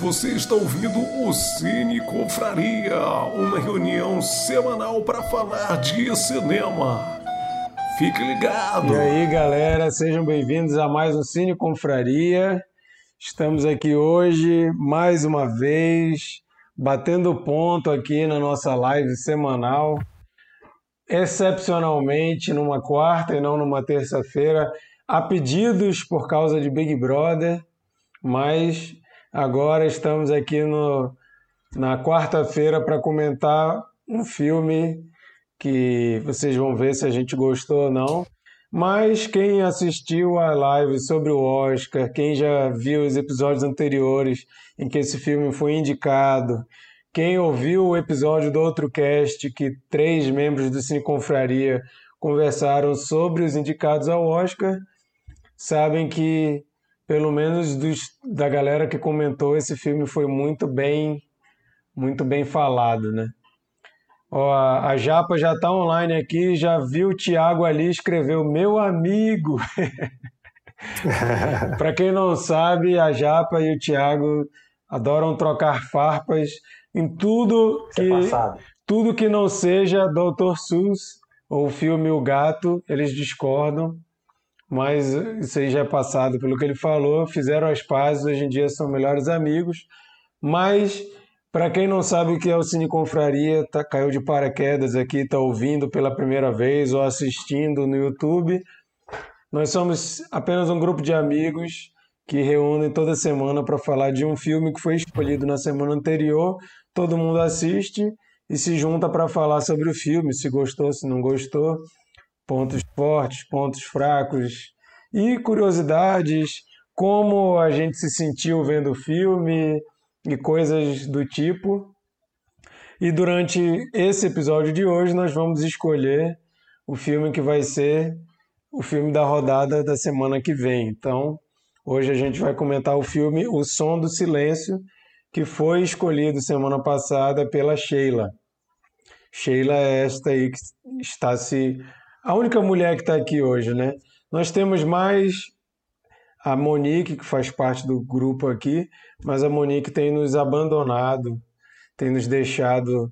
Você está ouvindo o Cine Confraria, uma reunião semanal para falar de cinema. Fique ligado! E aí, galera, sejam bem-vindos a mais um Cine Confraria. Estamos aqui hoje, mais uma vez, batendo ponto aqui na nossa live semanal. Excepcionalmente, numa quarta e não numa terça-feira, há pedidos por causa de Big Brother, mas Agora estamos aqui no, na quarta-feira para comentar um filme que vocês vão ver se a gente gostou ou não. Mas quem assistiu a live sobre o Oscar, quem já viu os episódios anteriores em que esse filme foi indicado, quem ouviu o episódio do outro cast que três membros do Cine Confraria conversaram sobre os indicados ao Oscar, sabem que pelo menos dos, da galera que comentou, esse filme foi muito bem, muito bem falado, né? Ó, a, Japa já está online aqui, já viu o Thiago ali, escreveu meu amigo. Para quem não sabe, a Japa e o Thiago adoram trocar farpas em tudo é que é tudo que não seja Dr. Sus ou o filme O Gato, eles discordam mas isso aí já é passado pelo que ele falou. Fizeram as pazes, hoje em dia são melhores amigos. Mas, para quem não sabe o que é o Cine Confraria, tá, caiu de paraquedas aqui, está ouvindo pela primeira vez ou assistindo no YouTube. Nós somos apenas um grupo de amigos que reúnem toda semana para falar de um filme que foi escolhido na semana anterior. Todo mundo assiste e se junta para falar sobre o filme, se gostou, se não gostou pontos fortes, pontos fracos e curiosidades, como a gente se sentiu vendo o filme e coisas do tipo. E durante esse episódio de hoje nós vamos escolher o filme que vai ser o filme da rodada da semana que vem. Então, hoje a gente vai comentar o filme O Som do Silêncio, que foi escolhido semana passada pela Sheila. Sheila é esta aí que está se a única mulher que está aqui hoje, né? Nós temos mais a Monique, que faz parte do grupo aqui, mas a Monique tem nos abandonado, tem nos deixado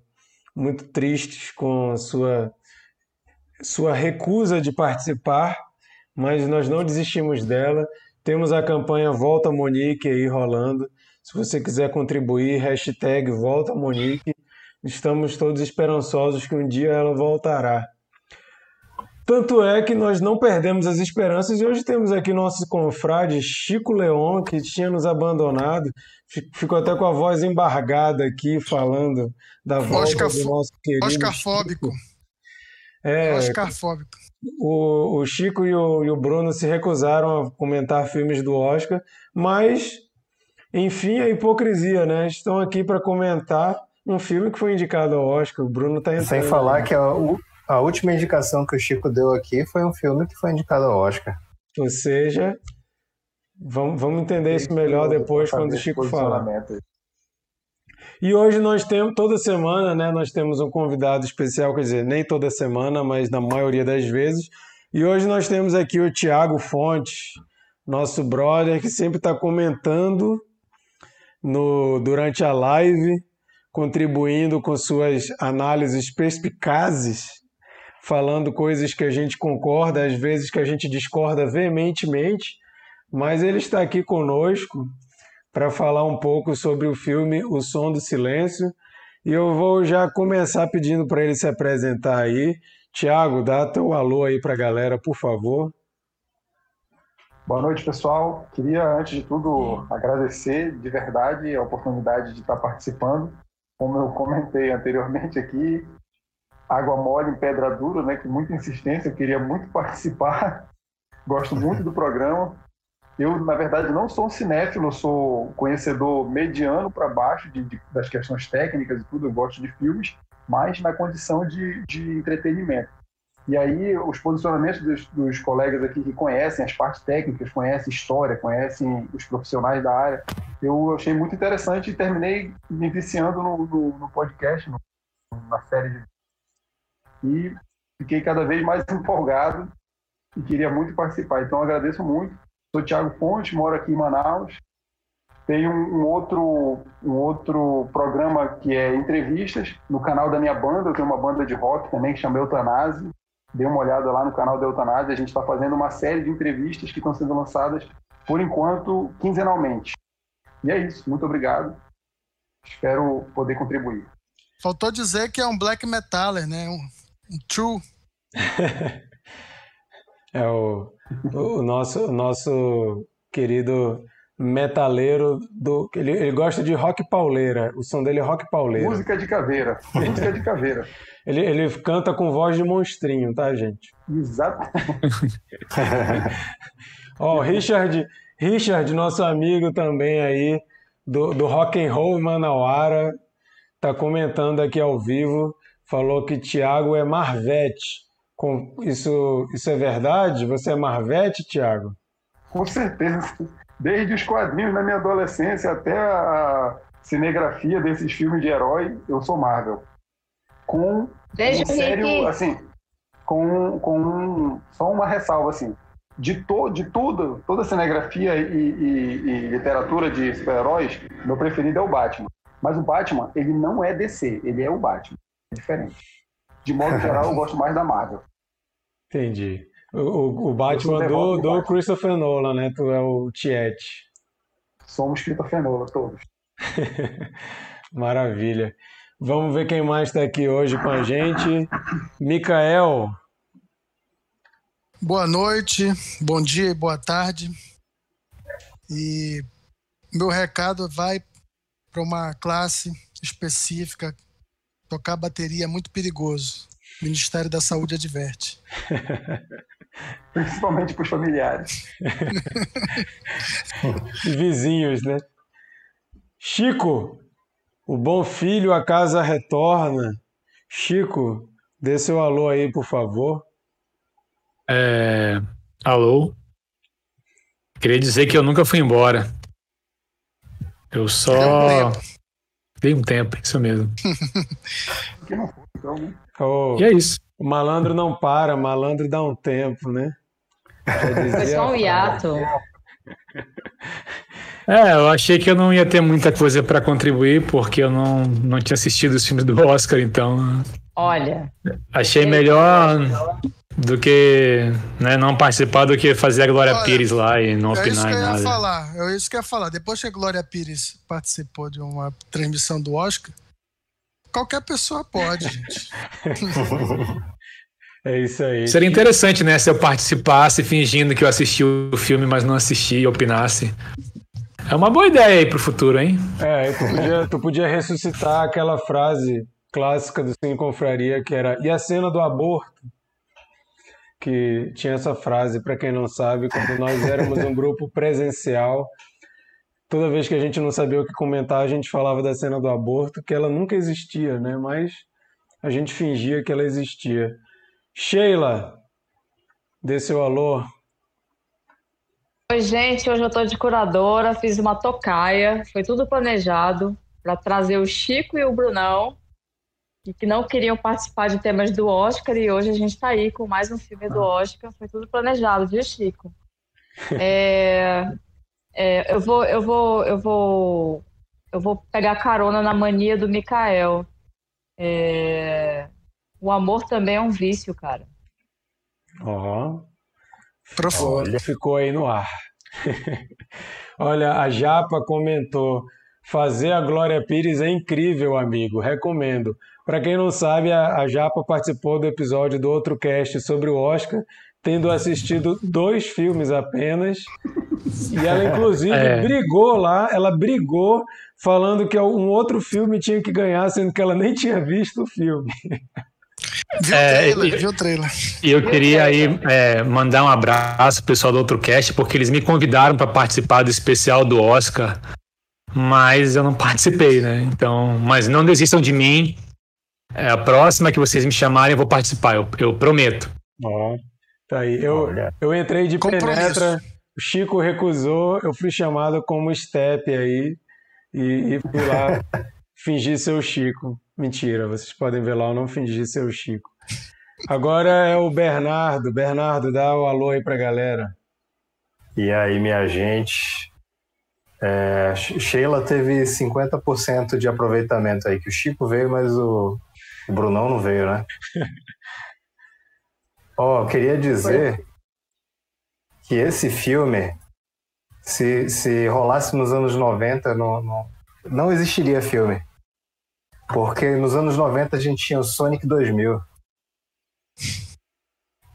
muito tristes com sua, sua recusa de participar, mas nós não desistimos dela. Temos a campanha Volta Monique aí rolando. Se você quiser contribuir, hashtag Volta Monique. Estamos todos esperançosos que um dia ela voltará. Tanto é que nós não perdemos as esperanças e hoje temos aqui nosso confrade Chico Leon, que tinha nos abandonado, ficou até com a voz embargada aqui, falando da voz do nosso querido. Oscarfóbico. É, Oscarfóbico. O, o Chico e o, e o Bruno se recusaram a comentar filmes do Oscar, mas, enfim, a hipocrisia, né? Estão aqui para comentar um filme que foi indicado ao Oscar. O Bruno está entrando. Sem falar que é o, a última indicação que o Chico deu aqui foi um filme que foi indicado ao Oscar. Ou seja, vamos, vamos entender isso melhor depois quando o Chico falar. E hoje nós temos, toda semana, né, nós temos um convidado especial, quer dizer, nem toda semana, mas na maioria das vezes. E hoje nós temos aqui o Tiago Fontes, nosso brother, que sempre está comentando no, durante a live, contribuindo com suas análises perspicazes falando coisas que a gente concorda, às vezes que a gente discorda veementemente, mas ele está aqui conosco para falar um pouco sobre o filme O Som do Silêncio. E eu vou já começar pedindo para ele se apresentar aí. Tiago, dá teu alô aí para a galera, por favor. Boa noite, pessoal. Queria, antes de tudo, agradecer de verdade a oportunidade de estar participando. Como eu comentei anteriormente aqui, água mole em pedra dura, né? Com muita insistência, eu queria muito participar. Gosto muito do programa. Eu, na verdade, não sou um cinéfilo, sou conhecedor mediano para baixo de, de, das questões técnicas e tudo. Eu gosto de filmes, mas na condição de, de entretenimento. E aí, os posicionamentos dos, dos, colegas aqui que conhecem as partes técnicas, conhecem história, conhecem os profissionais da área, eu achei muito interessante e terminei me viciando no, no, no podcast, no, na série de e fiquei cada vez mais empolgado e queria muito participar. Então agradeço muito. Sou Thiago Fonte, moro aqui em Manaus Tem um, um, outro, um outro programa que é entrevistas no canal da minha banda. Eu tenho uma banda de rock também que chama Eutanase. Dê uma olhada lá no canal da Eutanase. A gente está fazendo uma série de entrevistas que estão sendo lançadas, por enquanto, quinzenalmente. E é isso. Muito obrigado. Espero poder contribuir. Faltou dizer que é um black metaler, né? Um true. é o, o, nosso, o nosso querido metaleiro do. Ele, ele gosta de rock pauleira. O som dele é rock pauleira. Música de caveira. Música de caveira. ele, ele canta com voz de monstrinho, tá, gente? Exato. Ó, oh, Richard, Richard, nosso amigo também aí do, do Rock and Roll Manauara, tá comentando aqui ao vivo, falou que Tiago é Marvete. Com, isso, isso é verdade? Você é Marvete, Tiago? Com certeza desde os quadrinhos na minha adolescência até a cinegrafia desses filmes de herói, eu sou Marvel. Com desde um sério, assim, com, com só uma ressalva assim, de, to, de tudo, toda a cinegrafia e, e, e literatura de super-heróis, meu preferido é o Batman. Mas o Batman, ele não é DC, ele é o Batman. Diferente. De modo geral, eu gosto mais da Marvel. Entendi. O, o Batman do, do Christopher Nolan, né? Tu é o Tiet. Somos Christopher Nolan, todos. Maravilha. Vamos ver quem mais está aqui hoje com a gente. Micael. Boa noite, bom dia e boa tarde. E meu recado vai para uma classe específica. Tocar bateria é muito perigoso. O Ministério da Saúde adverte. Principalmente para os familiares. Vizinhos, né? Chico, o bom filho a casa retorna. Chico, dê seu alô aí, por favor. É... Alô? Queria dizer que eu nunca fui embora. Eu só. Dei um tempo, isso mesmo. oh. E é isso. O malandro não para, malandro dá um tempo, né? Foi só um hiato. É, eu achei que eu não ia ter muita coisa para contribuir, porque eu não, não tinha assistido os filmes do Oscar, então. Olha. Achei melhor do que né, não participar do que fazer a Glória Olha, Pires lá e não opinar é isso que eu ia nada. Falar, é isso que eu ia falar. Depois que a Glória Pires participou de uma transmissão do Oscar, qualquer pessoa pode, gente. é isso aí. Seria interessante, né, se eu participasse fingindo que eu assisti o filme, mas não assisti e opinasse. É uma boa ideia aí pro futuro, hein? É, tu podia, tu podia ressuscitar aquela frase clássica do Cine Confraria que era e a cena do aborto? Que tinha essa frase, para quem não sabe, quando nós éramos um grupo presencial, toda vez que a gente não sabia o que comentar, a gente falava da cena do aborto, que ela nunca existia, né? Mas a gente fingia que ela existia. Sheila, dê seu alô. Oi, gente, hoje eu tô de curadora, fiz uma tocaia, foi tudo planejado para trazer o Chico e o Brunão, que não queriam participar de temas do Oscar, e hoje a gente está aí com mais um filme do Oscar, foi tudo planejado, viu, Chico? É, é, eu vou, eu vou, eu vou, eu vou pegar carona na mania do Mikael. É, o amor também é um vício, cara. Ó, oh, ficou aí no ar. Olha, a Japa comentou: fazer a Glória Pires é incrível, amigo. Recomendo. Para quem não sabe, a, a Japa participou do episódio do outro cast sobre o Oscar tendo assistido dois filmes apenas. E ela, inclusive, é. brigou lá, ela brigou falando que um outro filme tinha que ganhar, sendo que ela nem tinha visto o filme. Viu é, o trailer, viu o trailer. E eu queria aí é, mandar um abraço pro pessoal do outro cast, porque eles me convidaram para participar do especial do Oscar, mas eu não participei, né? Então, mas não desistam de mim. É, a próxima que vocês me chamarem, eu vou participar, eu, eu prometo. Oh. Tá aí. Eu, eu entrei de penetra, o Chico recusou, eu fui chamado como step aí e, e fui lá fingir ser o Chico. Mentira, vocês podem ver lá, eu não fingi ser o Chico. Agora é o Bernardo. Bernardo, dá o alô aí pra galera. E aí, minha gente? É, Sheila teve 50% de aproveitamento aí, que o Chico veio, mas o, o Brunão não veio, né? Ó, oh, queria dizer que esse filme, se, se rolasse nos anos 90, não, não, não existiria filme. Porque nos anos 90 a gente tinha o Sonic 2000.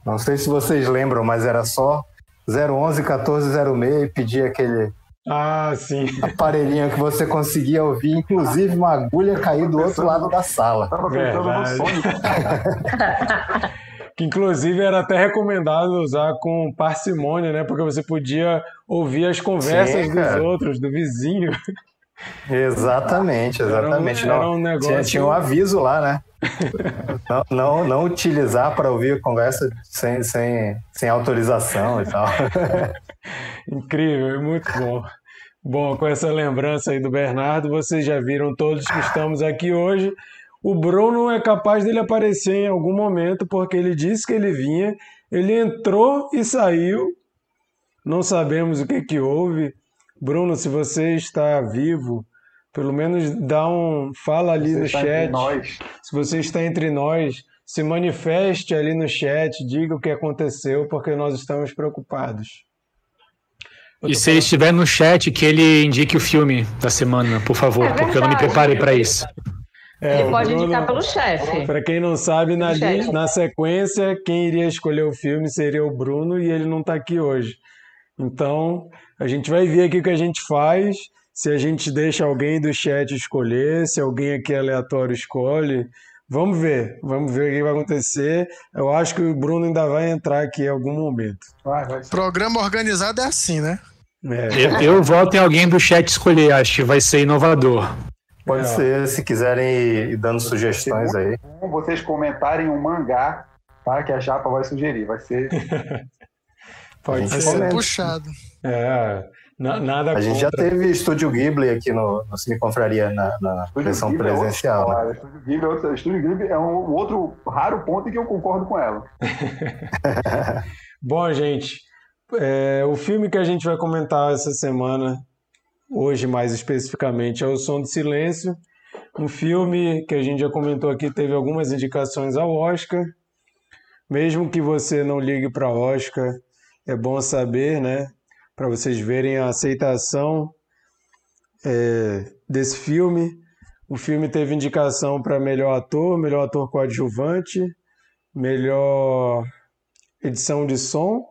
Não sei se vocês lembram, mas era só 011 1406 e pedia aquele ah, sim. aparelhinho que você conseguia ouvir, inclusive uma agulha cair do outro lado da sala. Tava pensando no Sonic. que inclusive era até recomendado usar com parcimônia, né? Porque você podia ouvir as conversas Sim, dos outros, do vizinho. Exatamente, exatamente. Era um, era um negócio... tinha, tinha, um aviso lá, né? não, não, não utilizar para ouvir conversa sem, sem, sem autorização e tal. Incrível, muito bom. Bom, com essa lembrança aí do Bernardo, vocês já viram todos que estamos aqui hoje. O Bruno é capaz dele aparecer em algum momento, porque ele disse que ele vinha, ele entrou e saiu. Não sabemos o que, que houve. Bruno, se você está vivo, pelo menos dá um. Fala ali você no chat. Se você está entre nós, se manifeste ali no chat, diga o que aconteceu, porque nós estamos preocupados. E se ele estiver no chat, que ele indique o filme da semana, por favor, é porque eu não me preparei para isso. É, ele pode Bruno, indicar pelo chefe. Para quem não sabe, na, na sequência, quem iria escolher o filme seria o Bruno e ele não está aqui hoje. Então, a gente vai ver aqui o que a gente faz. Se a gente deixa alguém do chat escolher, se alguém aqui aleatório escolhe. Vamos ver, vamos ver o que vai acontecer. Eu acho que o Bruno ainda vai entrar aqui em algum momento. Vai, vai Programa organizado é assim, né? É. Eu, eu voto em alguém do chat escolher, acho que vai ser inovador. Pode é. ser, se quiserem ir dando sugestões aí. Vocês comentarem um mangá, tá? Que a Japa vai sugerir. Vai ser. Pode ser puxado. É, nada A gente já teve Estúdio Ghibli aqui no, no Cine Confraria na, na versão Ghibli é presencial. É outro, né? Ghibli, outro, Estúdio Ghibli é um outro raro ponto em que eu concordo com ela. Bom, gente, é, o filme que a gente vai comentar essa semana hoje mais especificamente, é O Som do Silêncio, um filme que a gente já comentou aqui, teve algumas indicações ao Oscar. Mesmo que você não ligue para Oscar, é bom saber, né? Para vocês verem a aceitação é, desse filme. O filme teve indicação para melhor ator, melhor ator coadjuvante, melhor edição de som,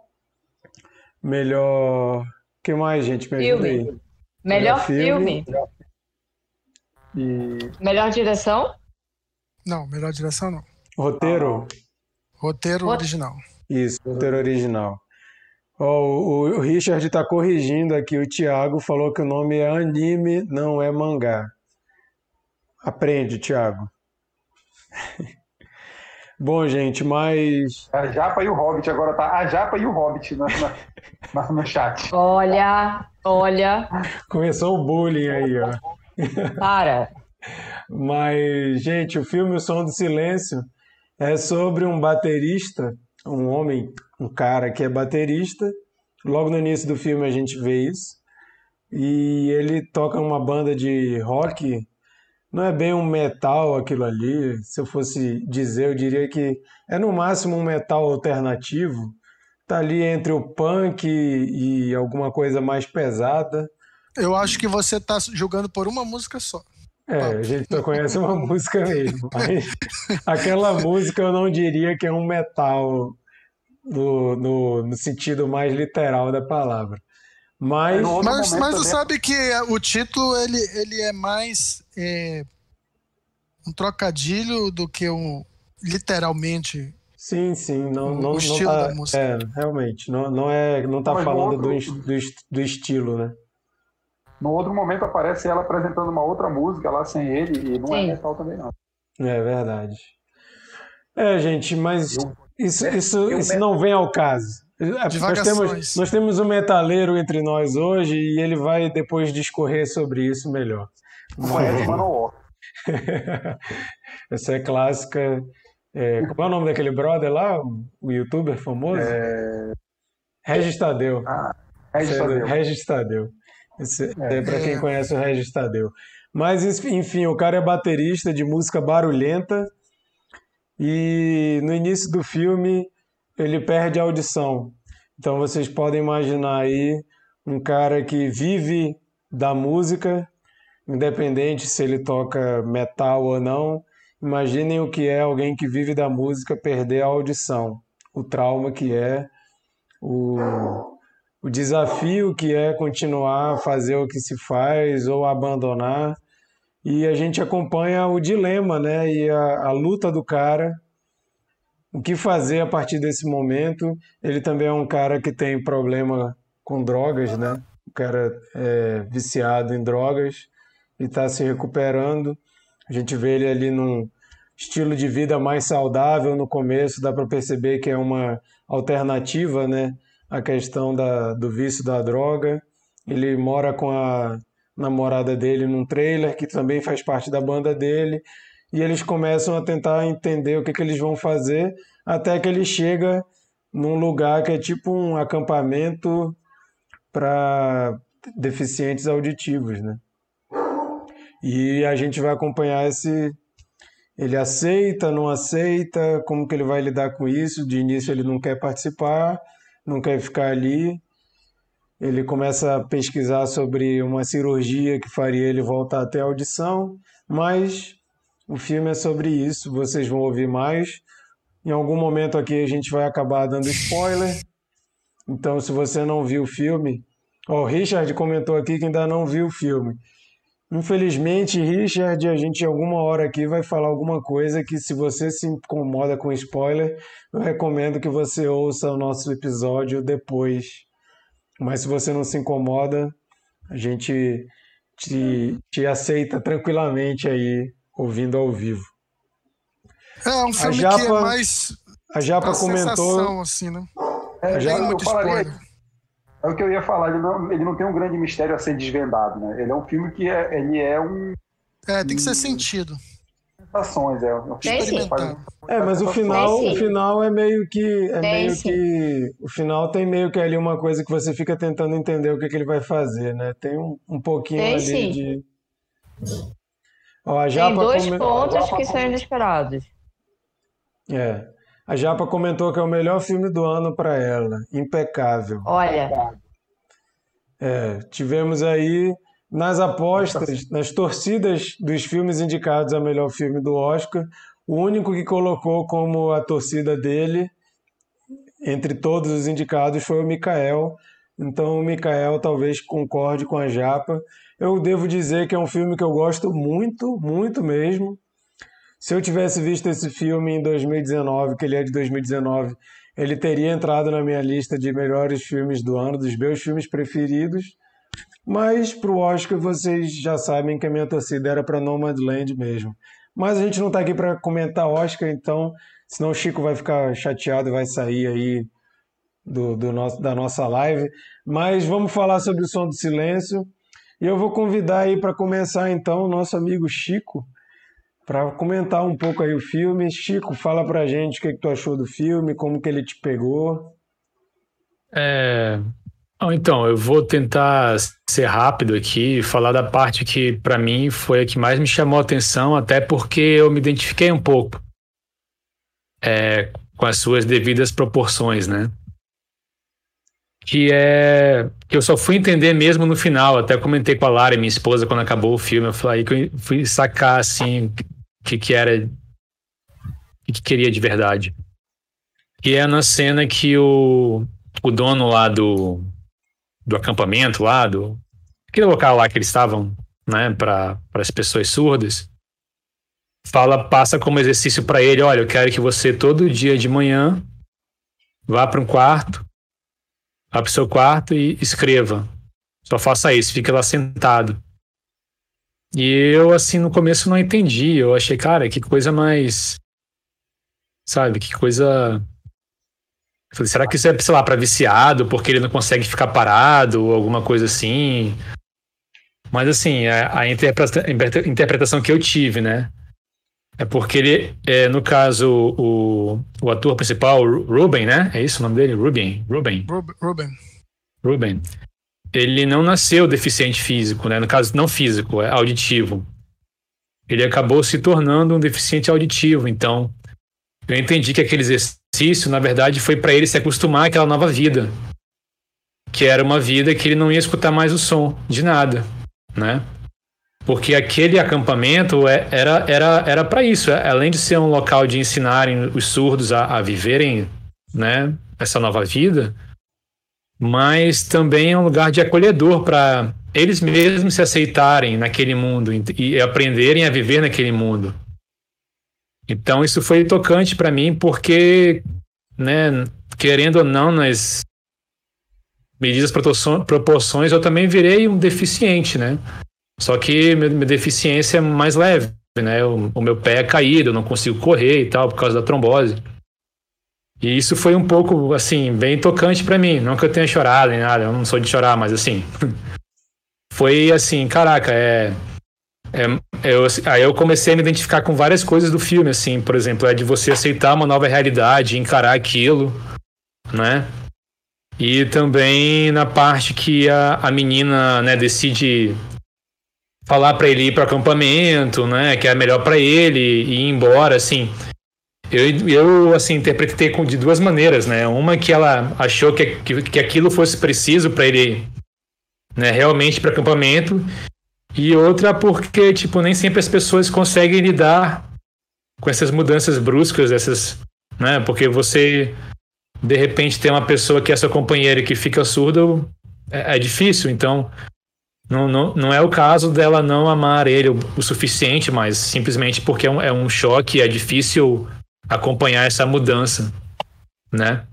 melhor. O que mais, gente? Me filme. Melhor, filme. filme. E... Melhor direção? Não, melhor direção não. Roteiro? Roteiro original. Isso, roteiro original. Oh, o, Richard está corrigindo aqui, o Thiago falou que o nome é anime, não é mangá. Aprende, Thiago. Bom, gente, mas. A Japa e o Hobbit, agora tá a Japa e o Hobbit no, no, no chat. Olha, olha. Começou o bullying aí, ó. Para. Mas, gente, o filme O Som do Silêncio é sobre um baterista, um homem, um cara que é baterista. Logo no início do filme a gente vê isso. E ele toca uma banda de rock não é bem um metal aquilo ali. Se eu fosse dizer, eu diria que é no máximo um metal alternativo. Tá ali entre o punk e, alguma coisa mais pesada. Eu acho que você está julgando por uma música só. É, a gente só conhece uma música mesmo. Mas aquela música eu não diria que é um metal no, no, no sentido mais literal da palavra. Mas, mas, mas você sabe que o título ele, ele é mais é, um trocadilho do que um literalmente. Sim, sim, não, não, estilo não tá, da música. É, realmente, não, não é, não tá falando outro, do, do, do estilo, né? No outro momento aparece ela apresentando uma outra música lá sem ele e não é sim. é metal também não. É verdade. É, gente, mas eu, isso, isso, isso não vem ao caso. Nós temos, nós temos um metaleiro entre nós hoje e ele vai depois discorrer sobre isso melhor. Mas... Essa é clássica. É, como é o nome daquele brother lá? O youtuber famoso? É... Regis Tadeu. Ah, Regis Tadeu. Regis Tadeu. É, é para quem conhece o Regis Tadeu. Mas, enfim, o cara é baterista de música barulhenta e no início do filme ele perde a audição. Então vocês podem imaginar aí um cara que vive da música, independente se ele toca metal ou não. Imaginem o que é alguém que vive da música perder a audição, o trauma que é, o, o desafio que é continuar a fazer o que se faz ou abandonar. E a gente acompanha o dilema, né? E a, a luta do cara o que fazer a partir desse momento. Ele também é um cara que tem problema com drogas, né? O cara é viciado em drogas e está se recuperando. A gente vê ele ali num estilo de vida mais saudável no começo, dá para perceber que é uma alternativa, né? A questão da, do vício da droga. Ele mora com a namorada dele num trailer, que também faz parte da banda dele e eles começam a tentar entender o que, que eles vão fazer, até que ele chega num lugar que é tipo um acampamento para deficientes auditivos, né? E a gente vai acompanhar esse ele aceita, não aceita, como que ele vai lidar com isso? De início ele não quer participar, não quer ficar ali. Ele começa a pesquisar sobre uma cirurgia que faria ele voltar até a audição, mas o filme é sobre isso, vocês vão ouvir mais. Em algum momento aqui a gente vai acabar dando spoiler. Então, se você não viu o filme, o Richard comentou aqui que ainda não viu o filme. Infelizmente, Richard, a gente em alguma hora aqui vai falar alguma coisa que se você se incomoda com spoiler, eu recomendo que você ouça o nosso episódio depois. Mas se você não se incomoda, a gente te, te aceita tranquilamente aí ouvindo ao vivo. É, um filme Japa, que é mais. A Japa comentou. Assim, né? É, a Japa, muito falaria, é o que eu ia falar, ele não, ele não tem um grande mistério a ser desvendado, né? Ele é um filme que é, ele é um. É, tem que ser sentido. Sensações, é. Um filme faz, é, mas o final, o final é meio que. É meio que. O final tem meio que ali uma coisa que você fica tentando entender o que, que ele vai fazer, né? Tem um, um pouquinho tem, ali sim. de. Ó, a Japa Tem dois come... pontos que são inesperados. É. A Japa comentou que é o melhor filme do ano para ela. Impecável. Olha. É, tivemos aí nas apostas, nas torcidas dos filmes indicados a melhor filme do Oscar, o único que colocou como a torcida dele, entre todos os indicados, foi o Mikael. Então o Mikael talvez concorde com a Japa eu devo dizer que é um filme que eu gosto muito, muito mesmo. Se eu tivesse visto esse filme em 2019, que ele é de 2019, ele teria entrado na minha lista de melhores filmes do ano, dos meus filmes preferidos. Mas para o Oscar vocês já sabem que a minha torcida era para Nomadland mesmo. Mas a gente não está aqui para comentar Oscar, então, senão o Chico vai ficar chateado e vai sair aí do, do nosso, da nossa live. Mas vamos falar sobre o Som do Silêncio. E eu vou convidar aí para começar então o nosso amigo Chico para comentar um pouco aí o filme. Chico, fala pra gente o que, que tu achou do filme, como que ele te pegou. É... Então, eu vou tentar ser rápido aqui e falar da parte que, para mim, foi a que mais me chamou a atenção, até porque eu me identifiquei um pouco é, com as suas devidas proporções, né? que é que eu só fui entender mesmo no final. Até comentei com a Lara, minha esposa, quando acabou o filme. Eu falei que eu fui sacar assim que, que era, o que queria de verdade. Que é na cena que o, o dono lá do, do acampamento lá, do aquele local lá que eles estavam, né, para as pessoas surdas, fala, passa como exercício para ele, olha, eu quero que você todo dia de manhã vá para um quarto Vá pro seu quarto e escreva. Só faça isso, fique lá sentado. E eu, assim, no começo não entendi. Eu achei, cara, que coisa mais. Sabe, que coisa. Eu falei, será que isso é, sei lá, pra viciado, porque ele não consegue ficar parado, ou alguma coisa assim? Mas, assim, a, a interpretação que eu tive, né? É porque ele, é, no caso, o, o ator principal, Ruben, né? É isso o nome dele? Ruben. Ruben. Ruben. Ruben. Ele não nasceu deficiente físico, né? No caso, não físico, é auditivo. Ele acabou se tornando um deficiente auditivo. Então, eu entendi que aquele exercício, na verdade, foi para ele se acostumar àquela nova vida, que era uma vida que ele não ia escutar mais o som de nada, né? Porque aquele acampamento é, era era era para isso, é, além de ser um local de ensinarem os surdos a, a viverem, né, essa nova vida, mas também é um lugar de acolhedor para eles mesmos se aceitarem naquele mundo e aprenderem a viver naquele mundo. Então isso foi tocante para mim porque, né, querendo ou não, nas medidas proporções eu também virei um deficiente, né? Só que minha deficiência é mais leve, né? O, o meu pé é caído, eu não consigo correr e tal por causa da trombose. E isso foi um pouco, assim, bem tocante para mim. Não que eu tenha chorado nem nada, eu não sou de chorar, mas assim. foi assim, caraca, é. é eu, aí eu comecei a me identificar com várias coisas do filme, assim, por exemplo, é de você aceitar uma nova realidade, encarar aquilo, né? E também na parte que a, a menina, né, decide falar para ele ir para acampamento, né, que é melhor para ele e ir embora, assim. Eu, eu assim, interpretei de duas maneiras, né? Uma que ela achou que, que, que aquilo fosse preciso para ele né, realmente para acampamento, e outra porque, tipo, nem sempre as pessoas conseguem lidar com essas mudanças bruscas, essas, né? Porque você, de repente, tem uma pessoa que é sua companheira que fica surda, é, é difícil, então não, não, não é o caso dela não amar ele o, o suficiente, mas simplesmente porque é um, é um choque, é difícil acompanhar essa mudança, né?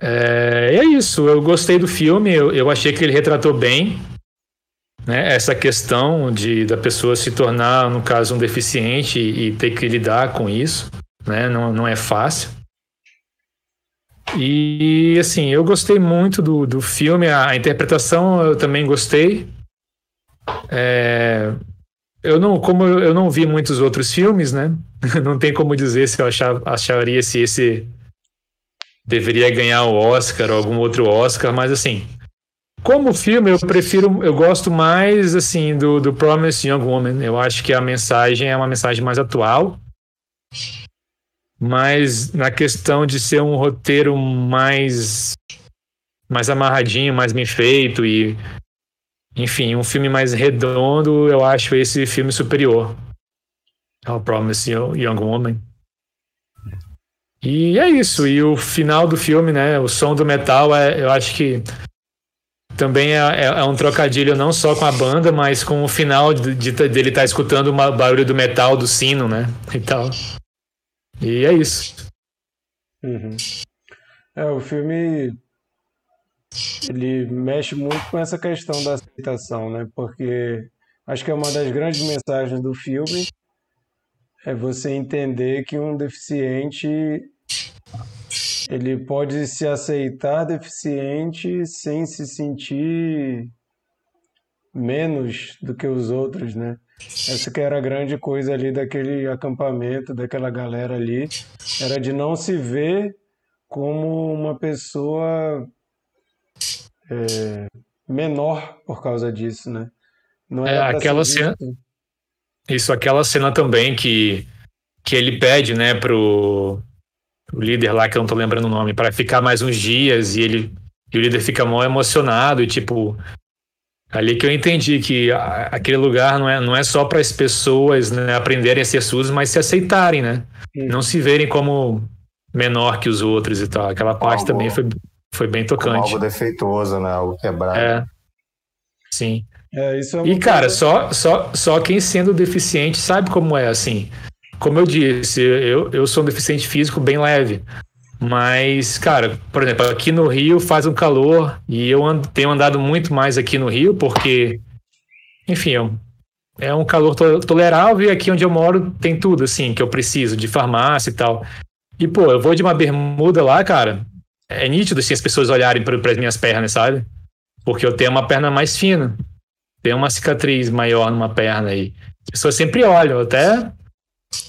É, é isso, eu gostei do filme, eu, eu achei que ele retratou bem né, essa questão de da pessoa se tornar, no caso, um deficiente e, e ter que lidar com isso, né? Não, não é fácil. E assim, eu gostei muito do, do filme, a, a interpretação eu também gostei. É, eu não, como eu não vi muitos outros filmes, né? Não tem como dizer se eu achar, acharia se esse deveria ganhar o Oscar ou algum outro Oscar, mas assim, como filme eu prefiro, eu gosto mais assim do, do Promise Young Woman. Eu acho que a mensagem é uma mensagem mais atual, mas na questão de ser um roteiro mais mais amarradinho, mais bem feito e enfim, um filme mais redondo, eu acho esse filme superior ao Promise Young Woman. E é isso. E o final do filme, né? O som do metal, é, eu acho que também é, é, é um trocadilho não só com a banda, mas com o final de, de dele estar tá escutando o barulho do metal, do sino, né? E tal. E é isso. Uhum. É, o filme ele mexe muito com essa questão da aceitação, né? Porque acho que é uma das grandes mensagens do filme é você entender que um deficiente ele pode se aceitar deficiente sem se sentir menos do que os outros, né? Essa que era a grande coisa ali daquele acampamento, daquela galera ali, era de não se ver como uma pessoa é, menor por causa disso, né? Não é aquela cena. Isso, aquela cena também que, que ele pede, né, pro o líder lá, que eu não tô lembrando o nome, para ficar mais uns dias e ele e o líder fica mal emocionado e tipo ali que eu entendi que a, aquele lugar não é, não é só para as pessoas né, aprenderem a ser surdas, mas se aceitarem, né? Sim. Não se verem como menor que os outros e tal. Aquela parte algo, também foi, foi bem tocante. algo defeituoso, né? Algo quebrado. É. Sim. É, isso é e, cara, só, só, só quem sendo deficiente sabe como é, assim. Como eu disse, eu, eu sou um deficiente físico bem leve. Mas, cara, por exemplo, aqui no Rio faz um calor e eu ando, tenho andado muito mais aqui no Rio porque, enfim, é, um calor to tolerável e aqui onde eu moro tem tudo, assim, que eu preciso, de farmácia e tal. E, pô, eu vou de uma bermuda lá, cara, é nítido, assim, as pessoas olharem para as minhas pernas, sabe? Porque eu tenho uma perna mais fina tem uma cicatriz maior numa perna aí. As pessoas sempre olham, até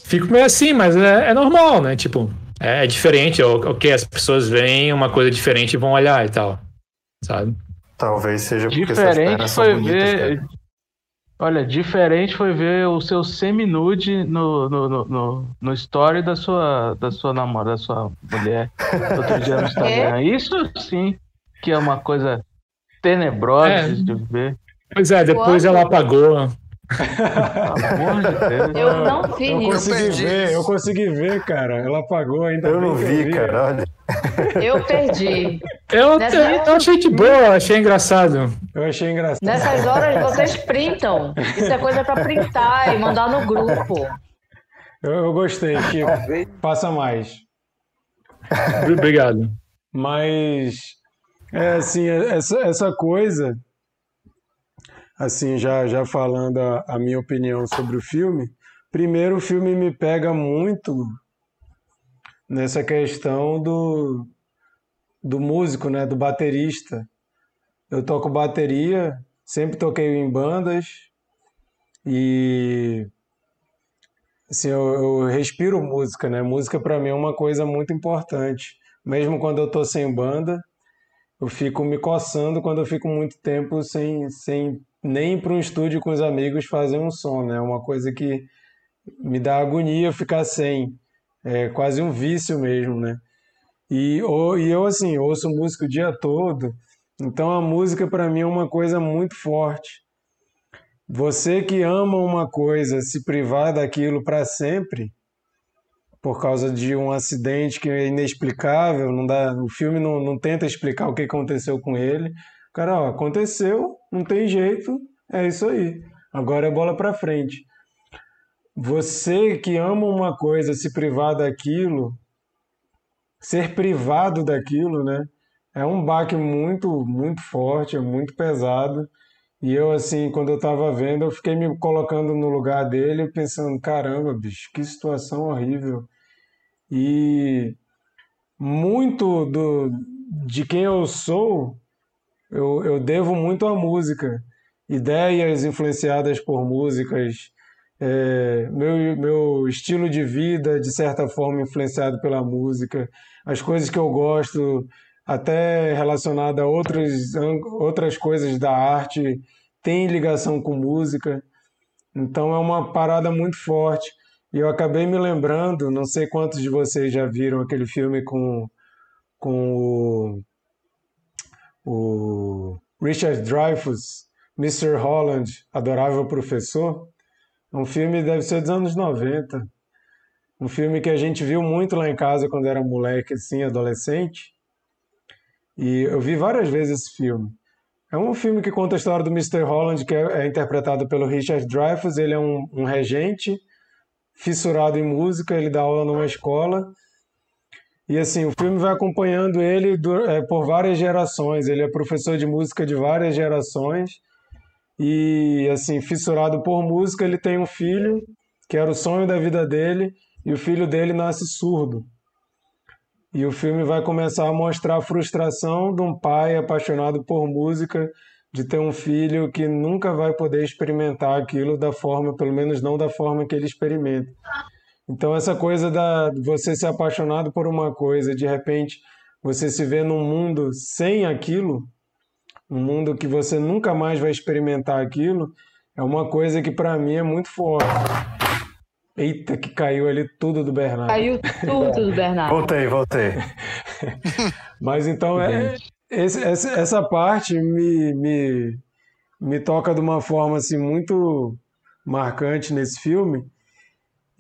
fico meio assim, mas é, é normal, né? Tipo, é, é diferente, é o que as pessoas veem uma coisa diferente e vão olhar e tal, sabe? Talvez seja porque diferente foi ver. Olha, diferente foi ver o seu semi-nude no, no, no, no, no story da sua, da sua namorada, da sua mulher, outro dia no Instagram. É? Isso sim que é uma coisa tenebrosa é. de ver. Pois é, depois ela apagou. Eu não vi eu consegui eu ver, eu consegui ver, cara. Ela apagou ainda. Eu não vi, vi, cara. Olha. Eu perdi. Eu, Nessa... eu achei de boa, achei engraçado. Eu achei engraçado. Nessas horas vocês printam. Isso é coisa pra printar e mandar no grupo. Eu, eu gostei, Chico. Passa mais. Obrigado. Mas, é assim, essa, essa coisa assim, já, já falando a, a minha opinião sobre o filme, primeiro o filme me pega muito nessa questão do, do músico, né, do baterista. Eu toco bateria, sempre toquei em bandas e assim, eu, eu respiro música, né? Música para mim é uma coisa muito importante. Mesmo quando eu tô sem banda, eu fico me coçando quando eu fico muito tempo sem, sem nem para um estúdio com os amigos fazer um som, né? Uma coisa que me dá agonia ficar sem. É quase um vício mesmo, né? E, ou, e eu, assim, ouço música o dia todo, então a música para mim é uma coisa muito forte. Você que ama uma coisa, se privar daquilo para sempre, por causa de um acidente que é inexplicável, não dá, o filme não, não tenta explicar o que aconteceu com ele, Cara, ó, aconteceu, não tem jeito, é isso aí. Agora é bola para frente. Você que ama uma coisa, se privar daquilo, ser privado daquilo, né? É um baque muito, muito forte, é muito pesado. E eu, assim, quando eu tava vendo, eu fiquei me colocando no lugar dele, pensando: caramba, bicho, que situação horrível. E muito do, de quem eu sou eu, eu devo muito à música, ideias influenciadas por músicas, é, meu, meu estilo de vida, de certa forma, influenciado pela música, as coisas que eu gosto, até relacionada a outras, outras coisas da arte, tem ligação com música. Então é uma parada muito forte. E eu acabei me lembrando, não sei quantos de vocês já viram aquele filme com, com o o Richard Dreyfuss, Mr. Holland, Adorável Professor, um filme deve ser dos anos 90. Um filme que a gente viu muito lá em casa quando era moleque, assim, adolescente. E eu vi várias vezes esse filme. É um filme que conta a história do Mr. Holland, que é, é interpretado pelo Richard Dreyfuss. Ele é um, um regente fissurado em música, ele dá aula numa escola e assim, o filme vai acompanhando ele é, por várias gerações. Ele é professor de música de várias gerações. E assim, fissurado por música, ele tem um filho, que era o sonho da vida dele, e o filho dele nasce surdo. E o filme vai começar a mostrar a frustração de um pai apaixonado por música, de ter um filho que nunca vai poder experimentar aquilo da forma, pelo menos não da forma que ele experimenta. Então, essa coisa da você ser apaixonado por uma coisa, de repente você se vê num mundo sem aquilo, um mundo que você nunca mais vai experimentar aquilo, é uma coisa que para mim é muito forte. Eita, que caiu ali tudo do Bernardo. Caiu tudo do Bernardo. voltei, voltei. Mas então, é, esse, essa parte me, me, me toca de uma forma assim, muito marcante nesse filme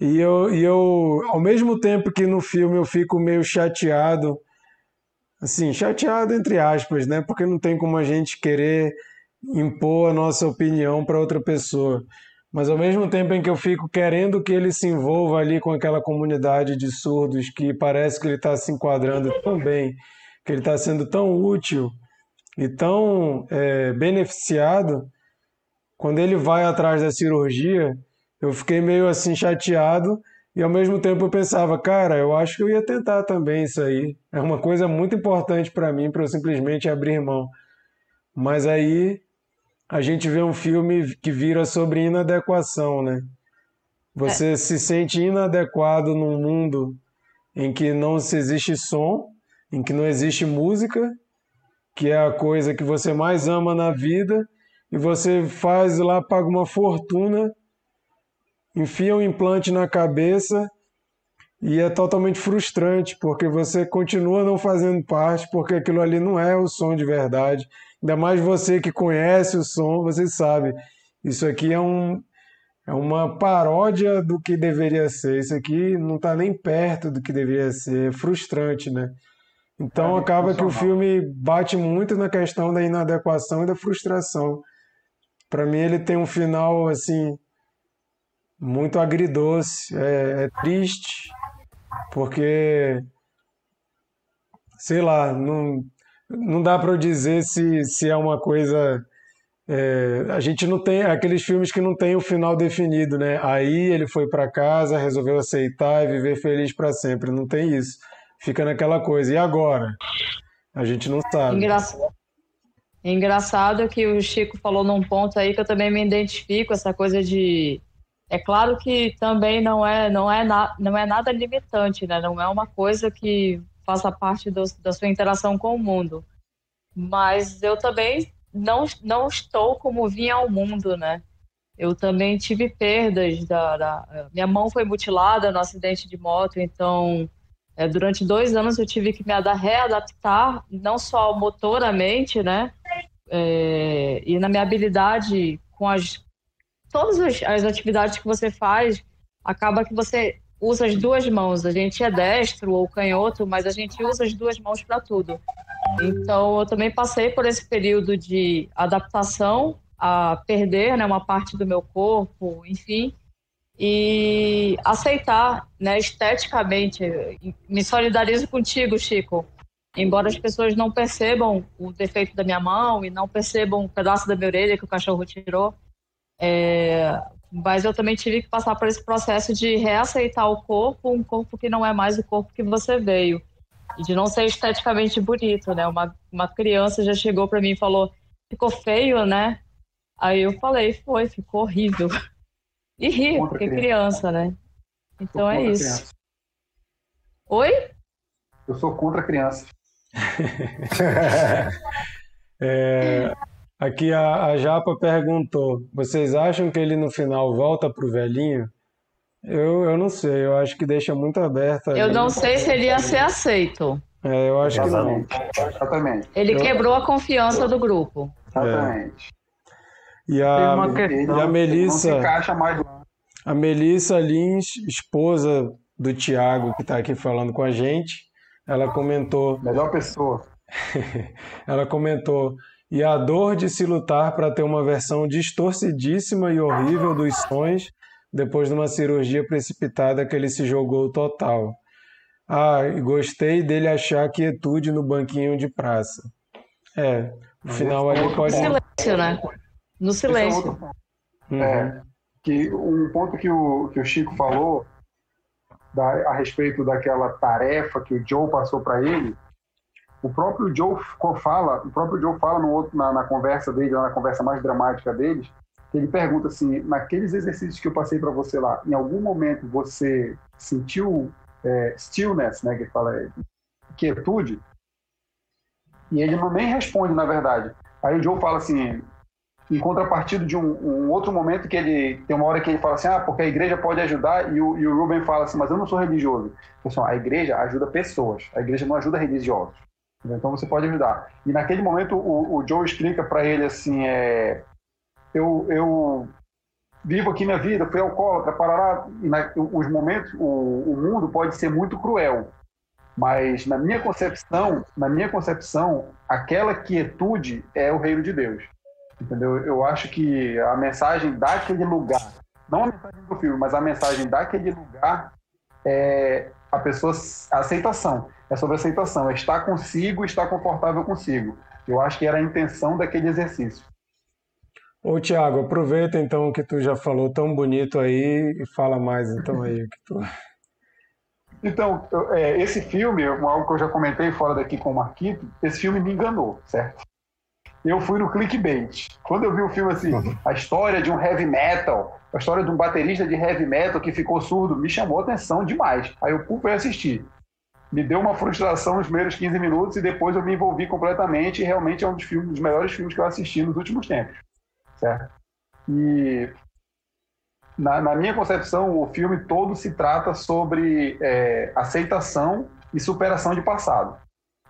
e eu, e eu, ao mesmo tempo que no filme eu fico meio chateado, assim, chateado entre aspas, né? Porque não tem como a gente querer impor a nossa opinião para outra pessoa. Mas ao mesmo tempo em que eu fico querendo que ele se envolva ali com aquela comunidade de surdos que parece que ele está se enquadrando tão bem, que ele está sendo tão útil e tão é, beneficiado, quando ele vai atrás da cirurgia, eu fiquei meio assim chateado e ao mesmo tempo eu pensava, cara, eu acho que eu ia tentar também isso aí. É uma coisa muito importante para mim, para eu simplesmente abrir mão. Mas aí a gente vê um filme que vira sobre inadequação, né? Você é. se sente inadequado num mundo em que não se existe som, em que não existe música, que é a coisa que você mais ama na vida, e você faz lá, paga uma fortuna, enfia um implante na cabeça e é totalmente frustrante, porque você continua não fazendo parte, porque aquilo ali não é o som de verdade. Ainda mais você que conhece o som, você sabe. Isso aqui é, um, é uma paródia do que deveria ser. Isso aqui não está nem perto do que deveria ser. É frustrante, né? Então é acaba que o filme bate muito na questão da inadequação e da frustração. Para mim ele tem um final assim muito agridoce, é, é triste, porque sei lá, não, não dá para eu dizer se, se é uma coisa. É, a gente não tem aqueles filmes que não tem o final definido, né? Aí ele foi para casa, resolveu aceitar e viver feliz para sempre. Não tem isso. Fica naquela coisa. E agora? A gente não sabe. Engraçado. Engraçado que o Chico falou num ponto aí que eu também me identifico, essa coisa de é claro que também não é, não é, na, não é nada limitante, né? Não é uma coisa que faça parte do, da sua interação com o mundo. Mas eu também não, não estou como vim ao mundo, né? Eu também tive perdas. Da, da, minha mão foi mutilada no acidente de moto, então é, durante dois anos eu tive que me readaptar, não só motoramente, né? É, e na minha habilidade com as todas as atividades que você faz, acaba que você usa as duas mãos. A gente é destro ou canhoto, mas a gente usa as duas mãos para tudo. Então, eu também passei por esse período de adaptação a perder né, uma parte do meu corpo, enfim, e aceitar né, esteticamente. Me solidarizo contigo, Chico. Embora as pessoas não percebam o defeito da minha mão e não percebam o pedaço da minha orelha que o cachorro tirou, é, mas eu também tive que passar por esse processo de reaceitar o corpo, um corpo que não é mais o corpo que você veio. E de não ser esteticamente bonito, né? Uma, uma criança já chegou para mim e falou: ficou feio, né? Aí eu falei: foi, ficou horrível. E ri, porque criança. criança, né? Então é isso. Criança. Oi? Eu sou contra criança. é, Aqui a, a Japa perguntou: vocês acham que ele no final volta pro velhinho? Eu, eu não sei, eu acho que deixa muito aberto. Eu não sei se ele ia ser aceito. É, eu acho Exatamente. que não. Exatamente. Ele eu... quebrou a confiança do grupo. Exatamente. É. E a, e a Melissa. A Melissa Lins, esposa do Tiago, que está aqui falando com a gente, ela comentou. Melhor pessoa. ela comentou: e a dor de se lutar para ter uma versão distorcidíssima e horrível dos sons depois de uma cirurgia precipitada que ele se jogou total. Ah, gostei dele achar quietude no banquinho de praça. É, no final ali pode. No silêncio, né? No silêncio. É, uhum. é, que um ponto que o, que o Chico falou da, a respeito daquela tarefa que o Joe passou para ele o próprio Joe fala, o próprio Joe fala outro, na, na conversa dele, na conversa mais dramática deles, que ele pergunta assim, naqueles exercícios que eu passei para você lá, em algum momento você sentiu é, stillness, né, que fala é, quietude? E ele não nem responde, na verdade. Aí o Joe fala assim, em contrapartida de um, um, outro momento que ele tem uma hora que ele fala assim, ah, porque a igreja pode ajudar, e o, e o Ruben fala assim, mas eu não sou religioso. Pessoal, a igreja ajuda pessoas, a igreja não ajuda religiosos. Então você pode ajudar. E naquele momento o, o Joe explica para ele assim, é, eu, eu vivo aqui minha vida, fui alcoólatra, parará, e na, os momentos, o, o mundo pode ser muito cruel, mas na minha concepção, na minha concepção, aquela quietude é o reino de Deus. Entendeu? Eu acho que a mensagem daquele lugar, não a mensagem do filme, mas a mensagem daquele lugar é a pessoa a aceitação é sobre aceitação, é estar consigo, estar confortável consigo. Eu acho que era a intenção daquele exercício. Ô Tiago, aproveita então que tu já falou tão bonito aí e fala mais então aí que tu. Então, é, esse filme, algo que eu já comentei fora daqui com o Marquito, esse filme me enganou, certo? Eu fui no clickbait. Quando eu vi o filme assim, uhum. a história de um heavy metal, a história de um baterista de heavy metal que ficou surdo, me chamou a atenção demais. Aí eu fui assistir. Me deu uma frustração nos primeiros 15 minutos e depois eu me envolvi completamente e realmente é um dos, filmes, dos melhores filmes que eu assisti nos últimos tempos, certo? E na, na minha concepção, o filme todo se trata sobre é, aceitação e superação de passado,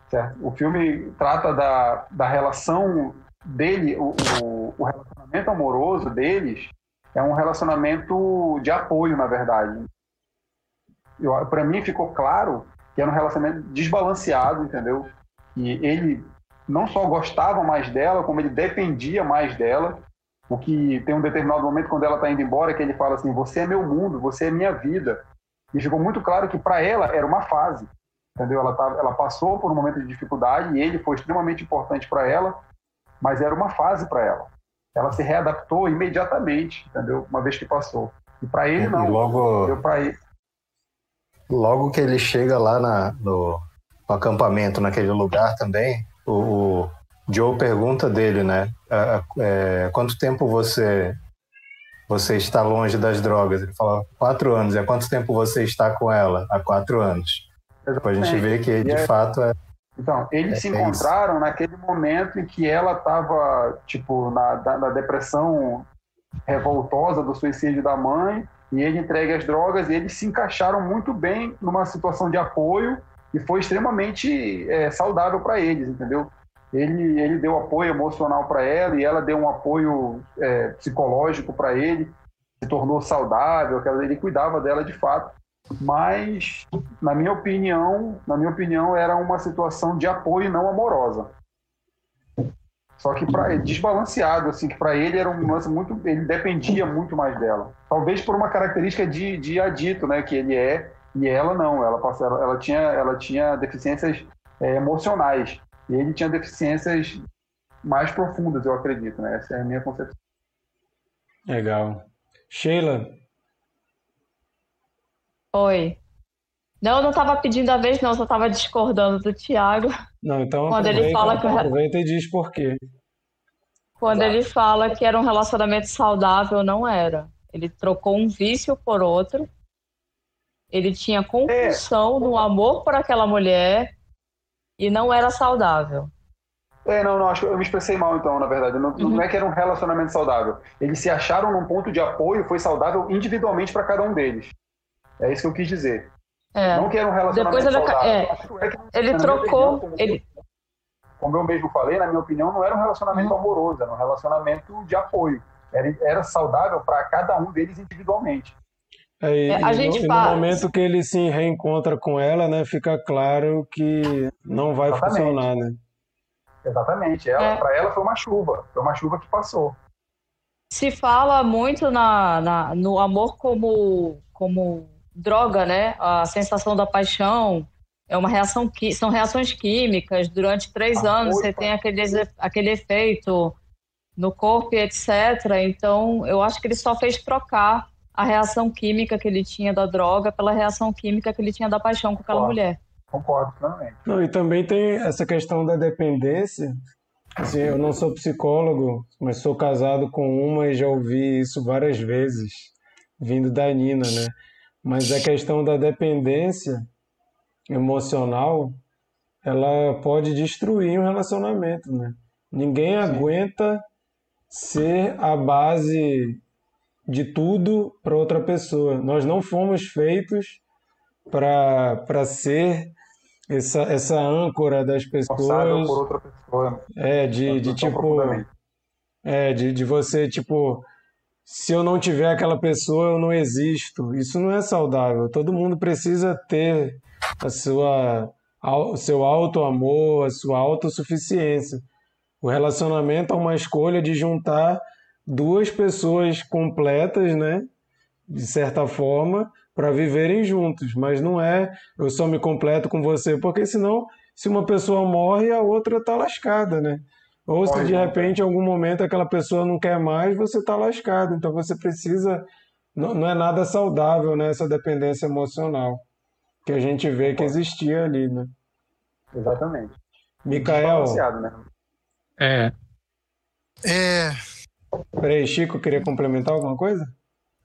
certo? O filme trata da, da relação dele, o, o, o relacionamento amoroso deles é um relacionamento de apoio, na verdade. Para mim ficou claro que era um relacionamento desbalanceado, entendeu? E ele não só gostava mais dela, como ele dependia mais dela. O que tem um determinado momento quando ela está indo embora que ele fala assim: "Você é meu mundo, você é minha vida". E ficou muito claro que para ela era uma fase, entendeu? Ela tava, ela passou por um momento de dificuldade e ele foi extremamente importante para ela, mas era uma fase para ela. Ela se readaptou imediatamente, entendeu? Uma vez que passou. E para ele não. E logo para ele logo que ele chega lá na, no, no, acampamento, naquele lugar também, o, o Joe pergunta dele, né? É, quanto tempo você você está longe das drogas? Ele fala quatro anos. E há quanto tempo você está com ela? Há quatro anos. Depois a gente vê que de é... fato é. Então, eles é, se encontraram naquele momento em que ela estava, tipo, na, na depressão revoltosa do suicídio da mãe e ele entrega as drogas e eles se encaixaram muito bem numa situação de apoio e foi extremamente é, saudável para eles, entendeu? Ele, ele deu apoio emocional para ela e ela deu um apoio é, psicológico para ele, se tornou saudável, ele cuidava dela de fato. Mas, na minha opinião, na minha opinião, era uma situação de apoio não amorosa. Só que para desbalanceado, assim, que para ele era um lance muito. Ele dependia muito mais dela. Talvez por uma característica de, de adito, né? Que ele é, e ela não. Ela, ela, ela tinha, ela tinha deficiências é, emocionais. E ele tinha deficiências mais profundas, eu acredito, né? Essa é a minha concepção. Legal. Sheila? Oi. Não, eu não estava pedindo a vez, não, só estava discordando do Tiago. Não, então quando ele fala que aproveita e diz por quê. Quando Exato. ele fala que era um relacionamento saudável, não era. Ele trocou um vício por outro. Ele tinha compulsão é. no amor por aquela mulher e não era saudável. É, não, não, acho que eu me expressei mal então, na verdade. Não, uhum. não é que era um relacionamento saudável. Eles se acharam num ponto de apoio, foi saudável individualmente para cada um deles. É isso que eu quis dizer. É. Não que era um relacionamento Depois ele, é, é ele trocou. Opinião, ele... Como eu mesmo falei, na minha opinião, não era um relacionamento uhum. amoroso, era um relacionamento de apoio. Era, era saudável para cada um deles individualmente. É, e, é, a gente no, faz... no momento que ele se reencontra com ela, né, fica claro que não vai Exatamente. funcionar, né? Exatamente. Ela, é. Para ela foi uma chuva, foi uma chuva que passou. Se fala muito na, na no amor como, como droga, né? A sensação da paixão é uma reação que são reações químicas. Durante três ah, anos você tem aquele, aquele efeito no corpo, etc. Então, eu acho que ele só fez trocar a reação química que ele tinha da droga pela reação química que ele tinha da paixão com aquela Concordo. mulher. Concordo também. Não, e também tem essa questão da dependência. Assim, eu não sou psicólogo, mas sou casado com uma e já ouvi isso várias vezes, vindo da Nina, né? Mas a questão da dependência emocional, ela pode destruir um relacionamento, né? Ninguém Sim. aguenta ser a base de tudo para outra pessoa. Nós não fomos feitos para ser essa, essa âncora das pessoas. por outra pessoa. É, de, de tipo. É, de, de você, tipo, se eu não tiver aquela pessoa, eu não existo. Isso não é saudável. Todo mundo precisa ter a sua, o seu alto amor, a sua autossuficiência. O relacionamento é uma escolha de juntar duas pessoas completas, né? De certa forma, para viverem juntos. Mas não é eu só me completo com você, porque senão, se uma pessoa morre, a outra está lascada, né? Ou se de repente, em algum momento, aquela pessoa não quer mais, você está lascado. Então você precisa. Não, não é nada saudável né, essa dependência emocional que a gente vê que existia ali, né? Exatamente. Micael. Né? É. É. Peraí, Chico, queria complementar alguma coisa?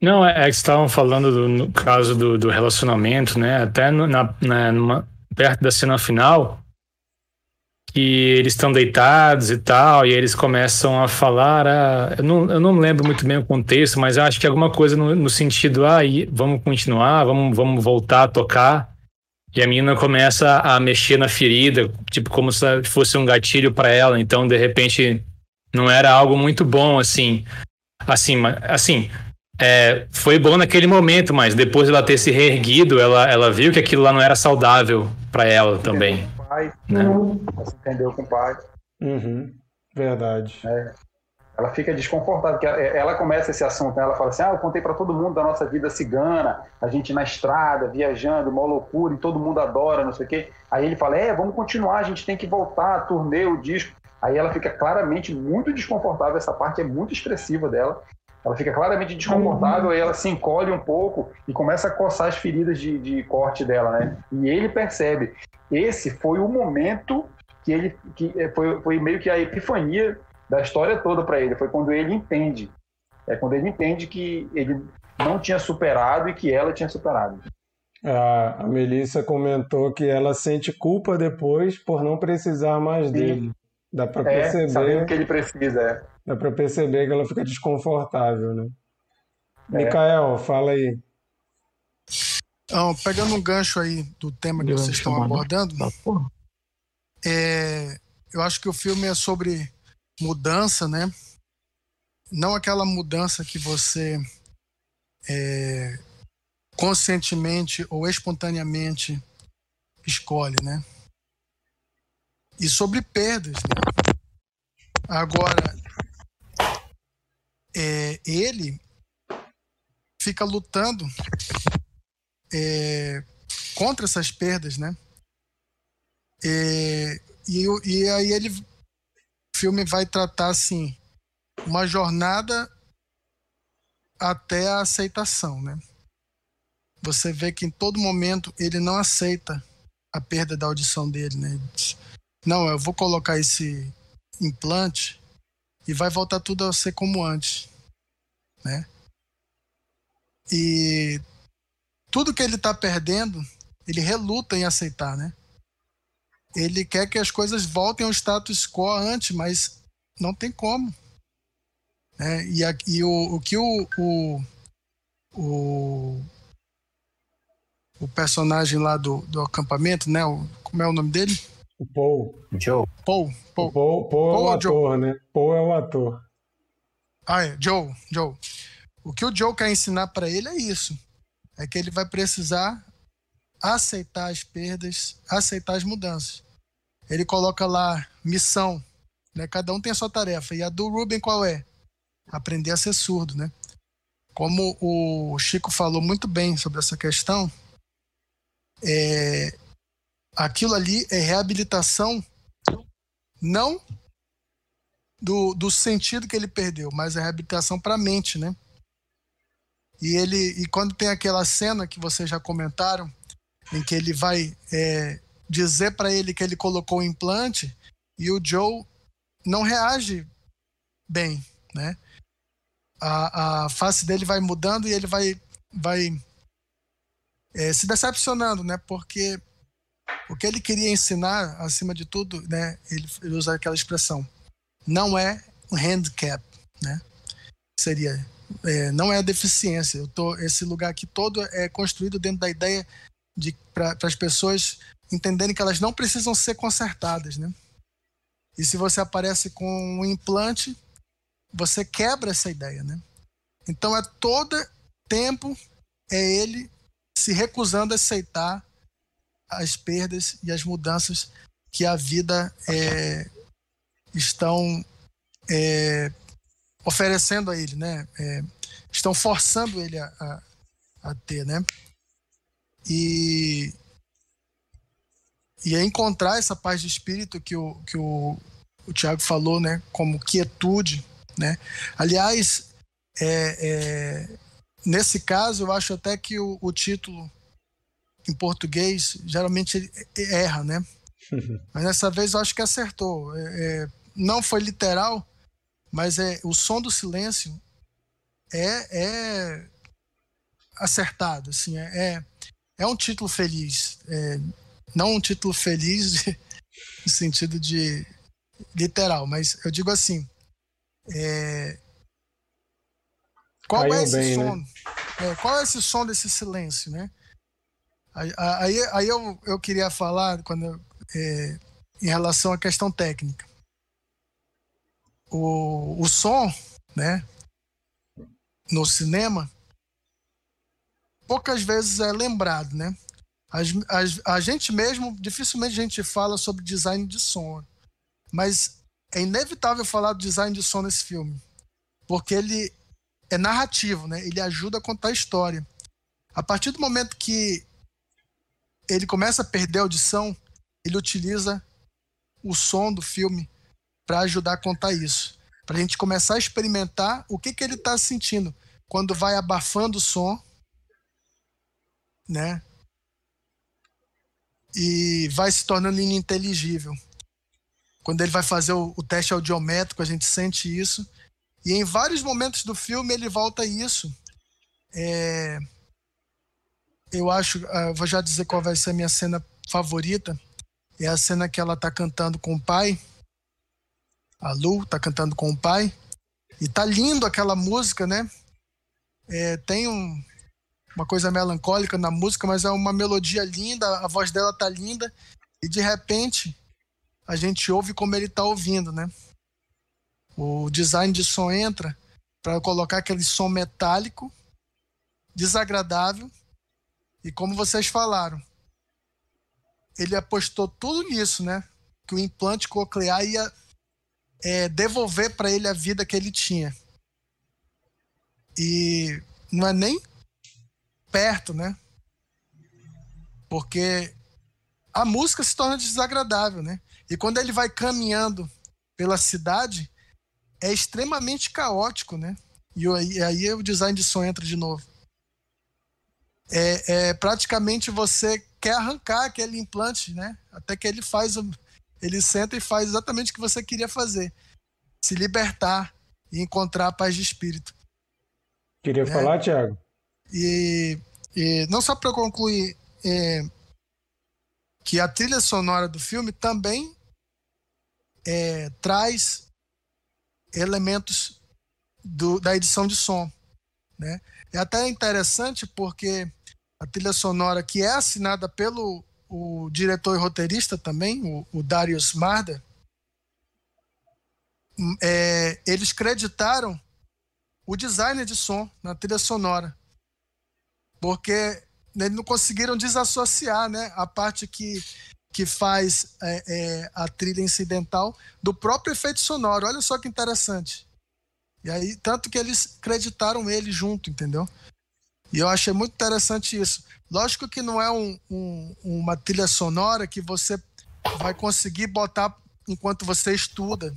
Não, é, é que estavam falando do, no caso do, do relacionamento, né? Até no, na, na, numa, perto da cena final, que eles estão deitados e tal, e eles começam a falar. Ah, eu, não, eu não lembro muito bem o contexto, mas acho que alguma coisa no, no sentido: ah, vamos continuar, vamos, vamos voltar a tocar. E a menina começa a mexer na ferida, tipo como se fosse um gatilho para ela. Então, de repente, não era algo muito bom, assim. Assim, assim é, foi bom naquele momento, mas depois dela ter se reerguido, ela, ela viu que aquilo lá não era saudável para ela também. Pai, né? Ela se entendeu com o pai. Uhum, verdade. É. Ela fica desconfortável, porque ela, ela, começa esse assunto, né? ela fala assim, ah, eu contei para todo mundo da nossa vida cigana, a gente na estrada, viajando, uma loucura, e todo mundo adora, não sei o quê. Aí ele fala, é, vamos continuar, a gente tem que voltar, turnê, o disco. Aí ela fica claramente muito desconfortável, essa parte é muito expressiva dela. Ela fica claramente desconfortável, aí ela se encolhe um pouco e começa a coçar as feridas de, de corte dela, né? E ele percebe. Esse foi o momento que ele que é, foi, foi meio que a epifania da história toda para ele. Foi quando ele entende. É quando ele entende que ele não tinha superado e que ela tinha superado. A, a Melissa comentou que ela sente culpa depois por não precisar mais Sim. dele. Dá para é, perceber. Sabendo que ele precisa, é. Dá para perceber que ela fica desconfortável, né? É. Mikael, fala aí. Então, pegando um gancho aí do tema que vocês estão abordando, é, eu acho que o filme é sobre mudança, né? Não aquela mudança que você é, conscientemente ou espontaneamente escolhe, né? E sobre perdas. Né? Agora, é, ele fica lutando é, contra essas perdas, né? É, e, e aí ele o filme vai tratar assim uma jornada até a aceitação, né? Você vê que em todo momento ele não aceita a perda da audição dele, né? Diz, não, eu vou colocar esse implante e vai voltar tudo a ser como antes, né? E tudo que ele está perdendo, ele reluta em aceitar, né? ele quer que as coisas voltem ao status quo antes, mas não tem como. É, e, a, e o, o, que o, o, o, o, personagem lá do, do acampamento, né? O, como é o nome dele? O Paul. Joe. Paul. Paul, Paul, Paul é o ator, Joe? né? Paul é o ator. Ah, é. Joe. Joe. O que o Joe quer ensinar para ele é isso. É que ele vai precisar aceitar as perdas, aceitar as mudanças ele coloca lá missão, né? Cada um tem a sua tarefa. E a do Ruben qual é? Aprender a ser surdo, né? Como o Chico falou muito bem sobre essa questão, é, aquilo ali é reabilitação não do, do sentido que ele perdeu, mas é reabilitação para a mente, né? E ele e quando tem aquela cena que vocês já comentaram, em que ele vai é, dizer para ele que ele colocou o implante e o Joe não reage bem, né? A, a face dele vai mudando e ele vai, vai é, se decepcionando, né? Porque o que ele queria ensinar, acima de tudo, né? Ele, ele usa aquela expressão, não é um handicap, né? Seria, é, não é a deficiência. Eu tô, esse lugar aqui todo é construído dentro da ideia de para as pessoas entenderem que elas não precisam ser consertadas, né? E se você aparece com um implante, você quebra essa ideia, né? Então é todo tempo é ele se recusando a aceitar as perdas e as mudanças que a vida é, estão é, oferecendo a ele, né? É, estão forçando ele a, a, a ter, né? E e é encontrar essa paz de espírito que o, que o, o Tiago falou, né? Como quietude, né? Aliás, é, é, nesse caso, eu acho até que o, o título em português geralmente erra, né? Mas dessa vez eu acho que acertou. É, é, não foi literal, mas é o som do silêncio é, é acertado, assim, é, é, é um título feliz. É, não um título feliz no sentido de literal, mas eu digo assim, é, qual Caiu é esse bem, som? Né? É, qual é esse som desse silêncio, né? Aí, aí eu, eu queria falar quando é, em relação à questão técnica. O, o som, né, no cinema, poucas vezes é lembrado, né? As, as, a gente mesmo, dificilmente a gente fala sobre design de som, mas é inevitável falar do design de som nesse filme, porque ele é narrativo, né? Ele ajuda a contar a história. A partir do momento que ele começa a perder a audição, ele utiliza o som do filme para ajudar a contar isso. Para a gente começar a experimentar o que, que ele está sentindo quando vai abafando o som, né? E vai se tornando ininteligível. Quando ele vai fazer o, o teste audiométrico, a gente sente isso. E em vários momentos do filme ele volta a isso. É, eu acho, uh, vou já dizer qual vai ser a minha cena favorita. É a cena que ela tá cantando com o pai. A Lu tá cantando com o pai. E tá lindo aquela música, né? É, tem um, uma coisa melancólica na música, mas é uma melodia linda, a voz dela tá linda. E de repente, a gente ouve como ele tá ouvindo, né? O design de som entra para colocar aquele som metálico, desagradável, e como vocês falaram, ele apostou tudo nisso, né? Que o implante coclear ia é, devolver para ele a vida que ele tinha. E não é nem perto, né? Porque a música se torna desagradável, né? E quando ele vai caminhando pela cidade, é extremamente caótico, né? E aí, aí o design de som entra de novo é, é, praticamente você quer arrancar aquele implante, né? Até que ele faz, ele senta e faz exatamente o que você queria fazer, se libertar e encontrar a paz de espírito. Queria né? falar, Tiago? E, e, não só para concluir, é, que a trilha sonora do filme também é, traz elementos do, da edição de som, né? É até interessante porque a trilha sonora que é assinada pelo o diretor e roteirista também, o, o Darius Marder, hum, é, eles creditaram o designer de som na trilha sonora, porque eles não conseguiram desassociar né, a parte que, que faz é, é, a trilha incidental do próprio efeito sonoro. Olha só que interessante. E aí, tanto que eles creditaram ele junto, entendeu? E eu achei muito interessante isso. Lógico que não é um, um, uma trilha sonora que você vai conseguir botar enquanto você estuda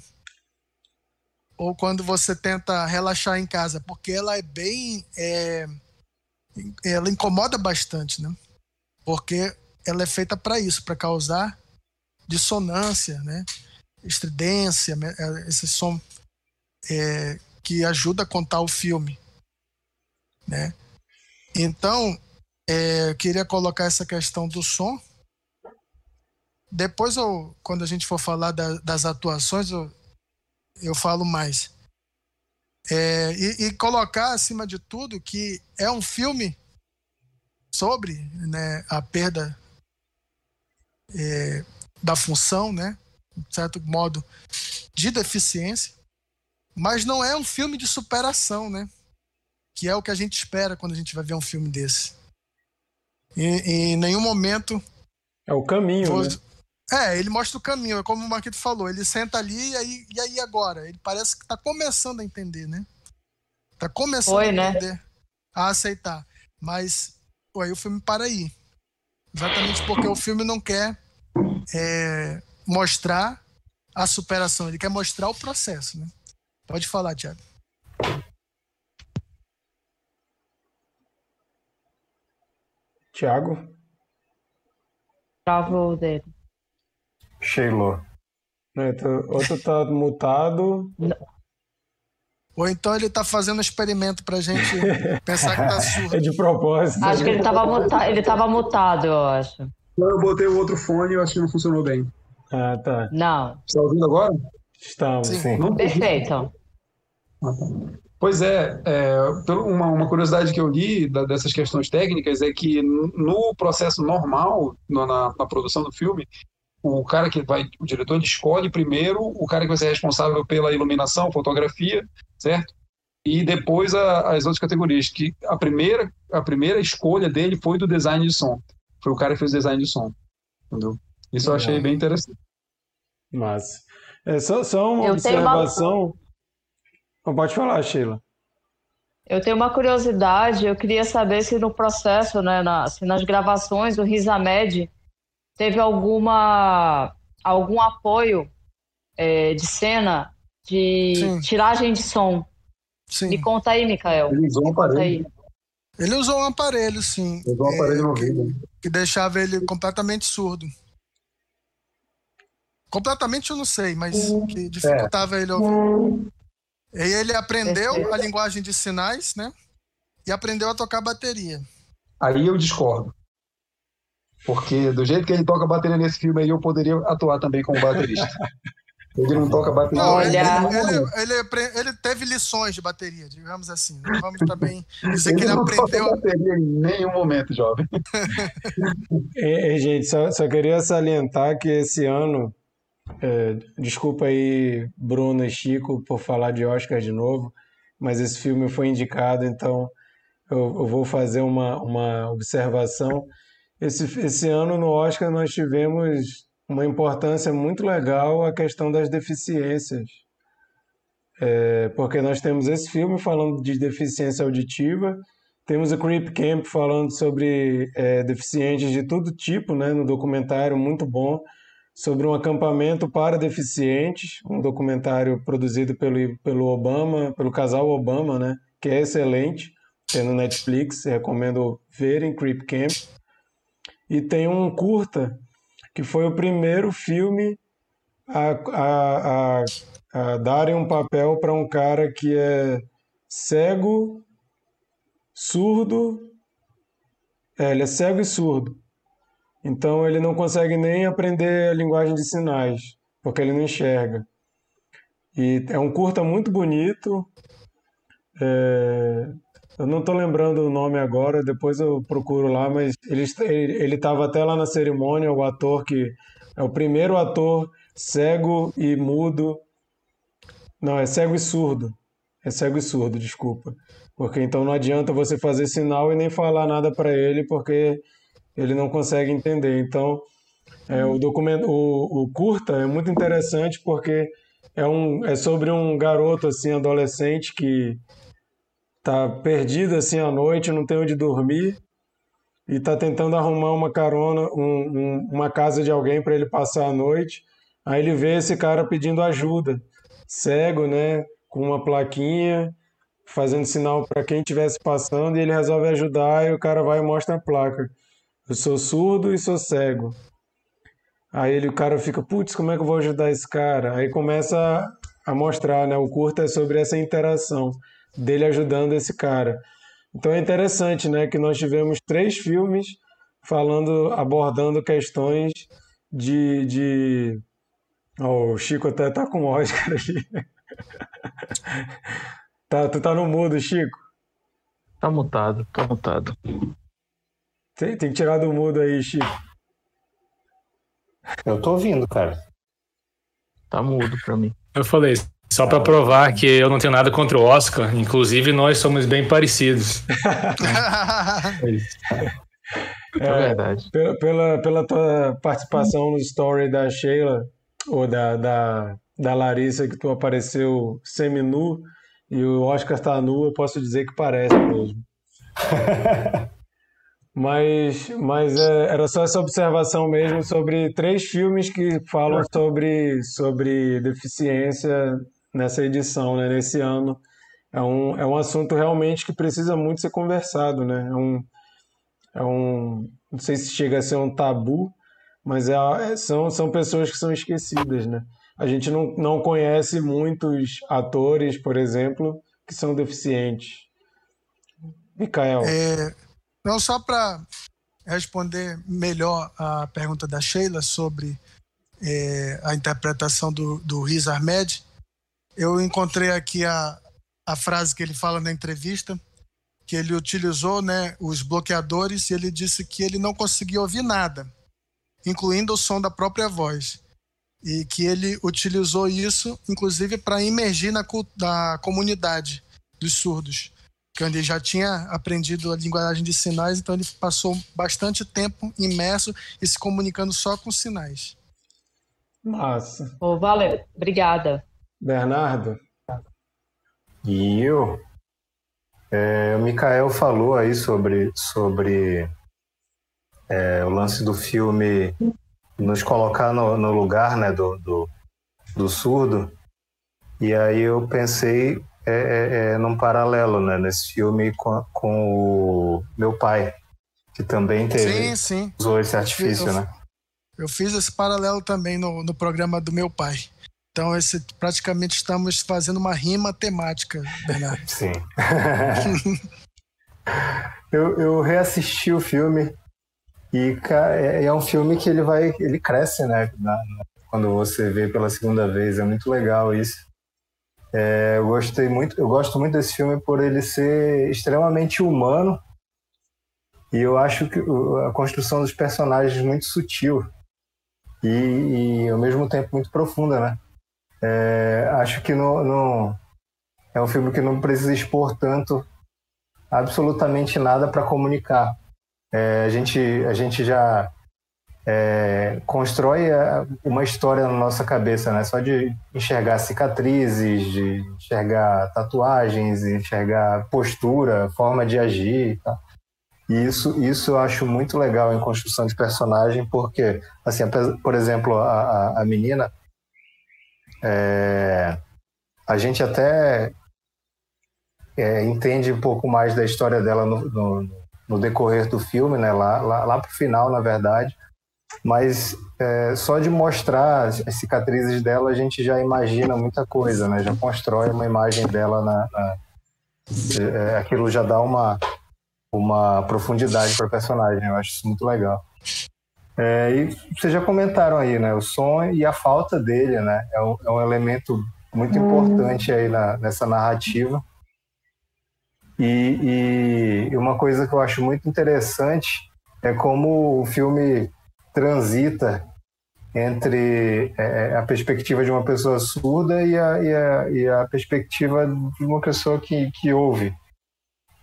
ou quando você tenta relaxar em casa, porque ela é bem. É, ela incomoda bastante, né? Porque ela é feita para isso, para causar dissonância, né? Estridência, é, esse som é, que ajuda a contar o filme, né? Então, é, eu queria colocar essa questão do som. Depois, eu, quando a gente for falar da, das atuações, eu, eu falo mais. É, e, e, colocar, acima de tudo, que é um filme sobre né, a perda é, da função, né, de certo modo, de deficiência, mas não é um filme de superação, né? que é o que a gente espera quando a gente vai ver um filme desse. E, em nenhum momento. É o caminho, vou... né? É, ele mostra o caminho, é como o Marquito falou, ele senta ali e aí, e aí agora? Ele parece que está começando a entender, né? Tá começando Foi, a né? entender, né? a aceitar. Mas aí o filme para aí. Exatamente porque o filme não quer é, mostrar a superação, ele quer mostrar o processo, né? Pode falar, Tiago. Tiago? Travou dele. Sheilo. É, outro tá mutado. Não. Ou então ele tá fazendo um experimento pra gente pensar que tá surdo. É de propósito. Acho que ele tava, muta... ele tava mutado, eu acho. eu botei o outro fone e eu acho que não funcionou bem. Ah, tá. Não. Está ouvindo agora? Estamos. Sim. Não- Perfeito. Ah, tá. Pois é, é, uma, uma curiosidade que eu li da- dessas questões técnicas é que no processo normal, no- na, na produção do filme, o cara que vai, o diretor ele escolhe primeiro o cara que vai ser responsável pela iluminação, fotografia, certo? E depois a- as outras categorias. Que a primeira, a primeira escolha dele foi do design de som. Foi o cara que fez o design de som, entendeu? Isso eu achei bem interessante. Massa. É só, só uma Eu tenho uma- observação. Pode falar, Sheila. Eu tenho uma curiosidade, eu queria saber se no processo, né, na- se nas gravações o Risamed teve alguma algum apoio é, de cena de Sim. tiragem de som. Sim. Me conta aí, Mikael. Ele usou um aparelho, aí. Ele usou um aparelho, sim. usou um aparelho no é, ouvido. que deixava ele completamente surdo. Completamente eu não sei, mas que dificultava ele ouvir. E ele aprendeu Perfeito. a linguagem de sinais, né? E aprendeu a tocar bateria. Aí eu discordo. Porque do jeito que ele toca bateria nesse filme aí, eu poderia atuar também como baterista. Ele não toca bateria. Não, Olha. ele, ele, ele, apre- ele teve lições de bateria, digamos assim. Não vamos também dizer que ele não toca aprendeu. bateria em nenhum momento, jovem. E, e, gente, só, só queria salientar que esse ano, é, desculpa aí, Bruno e Chico, por falar de Oscar de novo, mas esse filme foi indicado, então eu, eu vou fazer uma, uma observação. Esse, esse ano no Oscar nós tivemos uma importância muito legal a questão das deficiências. É, porque nós temos esse filme falando de deficiência auditiva, temos o Creep Camp falando sobre é, deficientes de todo tipo, né, no documentário muito bom, sobre um acampamento para deficientes, um documentário produzido pelo, pelo Obama, pelo casal Obama, né, que é excelente, tem no Netflix, recomendo verem Creep Camp. E tem um curta, que foi o primeiro filme a, a, a, a darem um papel para um cara que é cego, surdo, é, ele é cego e surdo. Então ele não consegue nem aprender a linguagem de sinais, porque ele não enxerga. E é um curta muito bonito. é, eu não estou lembrando o nome agora, depois eu procuro lá, mas ele estava até lá na cerimônia, o ator que é o primeiro ator cego e mudo. Não, é cego e surdo. É cego e surdo, desculpa. Porque então não adianta você fazer sinal e nem falar nada para ele, porque ele não consegue entender. Então, é, o documento, o, o curta é muito interessante porque é um é sobre um garoto assim adolescente que tá perdido assim à noite, não tem onde dormir e tá tentando arrumar uma carona, um, um, uma casa de alguém para ele passar a noite. Aí ele vê esse cara pedindo ajuda, cego, né, com uma plaquinha, fazendo sinal para quem estivesse passando e ele resolve ajudar e o cara vai e mostra a placa. Eu sou surdo e sou cego. Aí ele, o cara fica, putz, como é que eu vou ajudar esse cara? Aí começa a, mostrar, né? O curta é sobre essa interação dele ajudando esse cara. Então é interessante, né, que nós tivemos três filmes falando, abordando questões de, de... Oh, o Chico até tá com Oscar ali. tá, tu tá no mudo, Chico. Tá mutado, tá mutado. Tem, tem que tirar do mudo aí, Chico. Eu tô ouvindo, cara. Tá mudo pra mim. Eu falei, só para provar que eu não tenho nada contra o Oscar, inclusive nós somos bem parecidos. É, verdade. Pela, pela, pela tua participação no story da Sheila, ou da, da, da Larissa, que tu apareceu semi-nu, e o Oscar tá nu, eu posso dizer que parece mesmo. Mas, mas é, era só essa observação mesmo sobre três filmes que falam sobre, sobre deficiência nessa edição, né, nesse ano. É um, é um assunto realmente que precisa muito ser conversado, né? É um, é um, não sei se chega a ser um tabu, mas é, é- são, são pessoas que são esquecidas, né? A gente não, não conhece muitos atores, por exemplo, que são deficientes. Mikael, É, não, só para responder melhor a pergunta da Sheila sobre é, a interpretação do, do Riz Ahmed, eu encontrei aqui a, a frase que ele fala na entrevista, que ele utilizou né, os bloqueadores e ele disse que ele não conseguia ouvir nada, incluindo o som da própria voz. E que ele utilizou isso, inclusive, para emergir na, na comunidade dos surdos que ele já tinha aprendido a linguagem de sinais, então ele passou bastante tempo imerso e se comunicando só com sinais. Massa. Oh, valeu, obrigada. Bernardo? E eu? É, o Mikael falou aí sobre, sobre é, o lance do filme nos colocar no, no lugar né, do, do, do surdo. E aí eu pensei é, é, é, num paralelo, né? Nesse filme com, com o meu pai, que também teve, sim, sim. usou esse artifício, eu, né? Eu fiz esse paralelo também no, no programa do meu pai. Então, esse, praticamente estamos fazendo uma rima temática, Bernardo. Sim. eu, eu reassisti o filme e é, é um filme que ele vai, ele cresce, né? Quando você vê pela segunda vez, é muito legal isso. É, eu gostei muito, eu gosto muito desse filme por ele ser extremamente humano e eu acho que a construção dos personagens muito sutil e, e ao mesmo tempo muito profunda, né? É, acho que não, é um filme que não precisa expor tanto absolutamente nada para comunicar. É, a gente a gente já é, constrói é, uma história na nossa cabeça, né? Só de enxergar cicatrizes, de enxergar tatuagens, enxergar postura, forma de agir tá? e isso, isso eu acho muito legal em construção de personagem, porque, assim, por exemplo, a, a menina, é, a gente até é, entende um pouco mais da história dela no, no, no decorrer do filme, né? Lá, lá, lá pro final, na verdade mas é, só de mostrar as cicatrizes dela a gente já imagina muita coisa, né? Já constrói uma imagem dela na, na é, aquilo já dá uma uma profundidade para o personagem. Eu acho isso muito legal. É, e vocês já comentaram aí, né? O som e a falta dele, né? É um, é um elemento muito importante aí na, nessa narrativa. E, e uma coisa que eu acho muito interessante é como o filme transita entre é, a perspectiva de uma pessoa surda e a, e a, e a perspectiva de uma pessoa que, que ouve.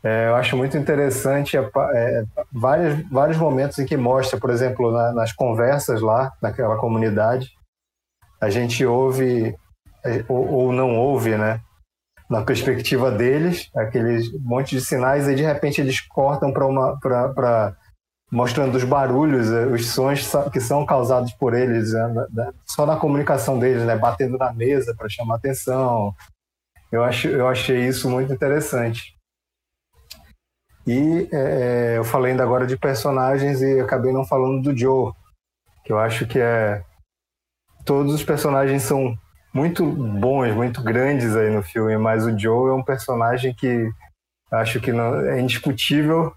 É, eu acho muito interessante é, vários, vários momentos em que mostra, por exemplo, na, nas conversas lá, naquela comunidade, a gente ouve é, ou, ou não ouve, né? Na perspectiva deles, aqueles monte de sinais, e de repente eles cortam para uma. Pra, pra, mostrando os barulhos, eh, os sons que são causados por eles, né, só na comunicação deles, né, batendo na mesa para chamar atenção. Eu, acho, eu achei isso muito interessante. E é, eu falei ainda agora de personagens e acabei não falando do Joe, que eu acho que é. Todos os personagens são muito bons, muito grandes aí no filme, mas o Joe é um personagem que acho que não, é indiscutível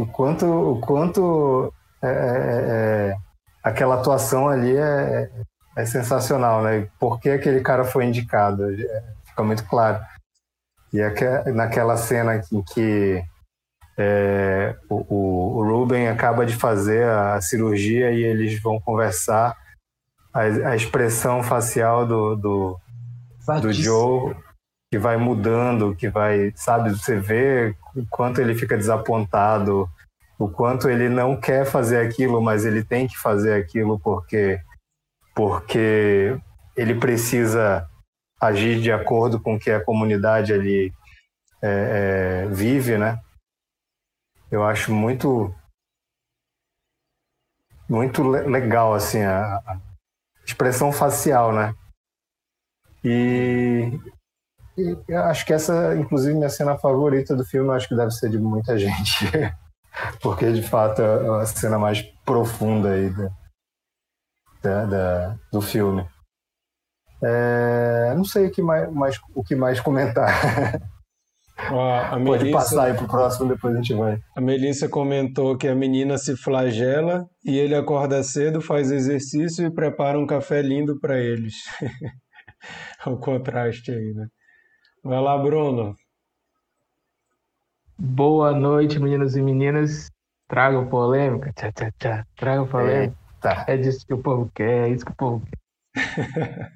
o quanto, o quanto é, é, é, aquela atuação ali é, é sensacional, né? Por que aquele cara foi indicado? É, fica muito claro. E é naquela cena em que é, o, o, Ruben acaba de fazer a cirurgia e eles vão conversar, a, a expressão facial do, do, do Joe que vai mudando, que vai, sabe, você vê o quanto ele fica desapontado, o quanto ele não quer fazer aquilo, mas ele tem que fazer aquilo porque porque ele precisa agir de acordo com o que a comunidade ali é, é, vive, né? Eu acho muito muito legal assim a, a expressão facial, né? E e acho que essa, inclusive, minha cena favorita do filme, acho que deve ser de muita gente. Porque, de fato, é a cena mais profunda aí da, da, da do filme. É, não sei o que mais, mais, o que mais comentar. Ó, a Melissa, Pode passar aí pro próximo, depois a gente vai. A Melissa comentou que a menina se flagela e ele acorda cedo, faz exercício e prepara um café lindo para eles. o contraste aí, né? Vai lá, Bruno. Boa noite, meninos e meninas. Tragam polêmica. Tchá, tchá, tchá. Tragam polêmica. Eita. É disso que o povo quer, é isso que o povo quer.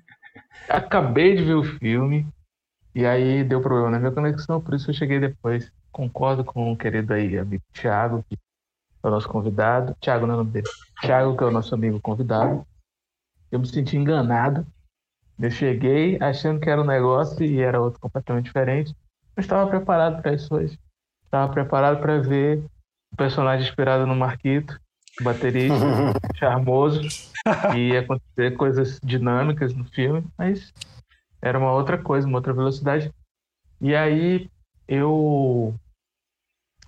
Acabei de ver o filme e aí deu problema na minha conexão, por isso eu cheguei depois. Concordo com o querido aí, amigo Thiago, que é o nosso convidado. Thiago não é o nome dele. Thiago, que é o nosso amigo convidado. Eu me senti enganado. Eu cheguei achando que era um negócio e era outro completamente diferente. Eu estava preparado para isso hoje. Estava preparado para ver o personagem inspirado no Marquito, baterista, charmoso, e acontecer coisas dinâmicas no filme, mas era uma outra coisa, uma outra velocidade. E aí eu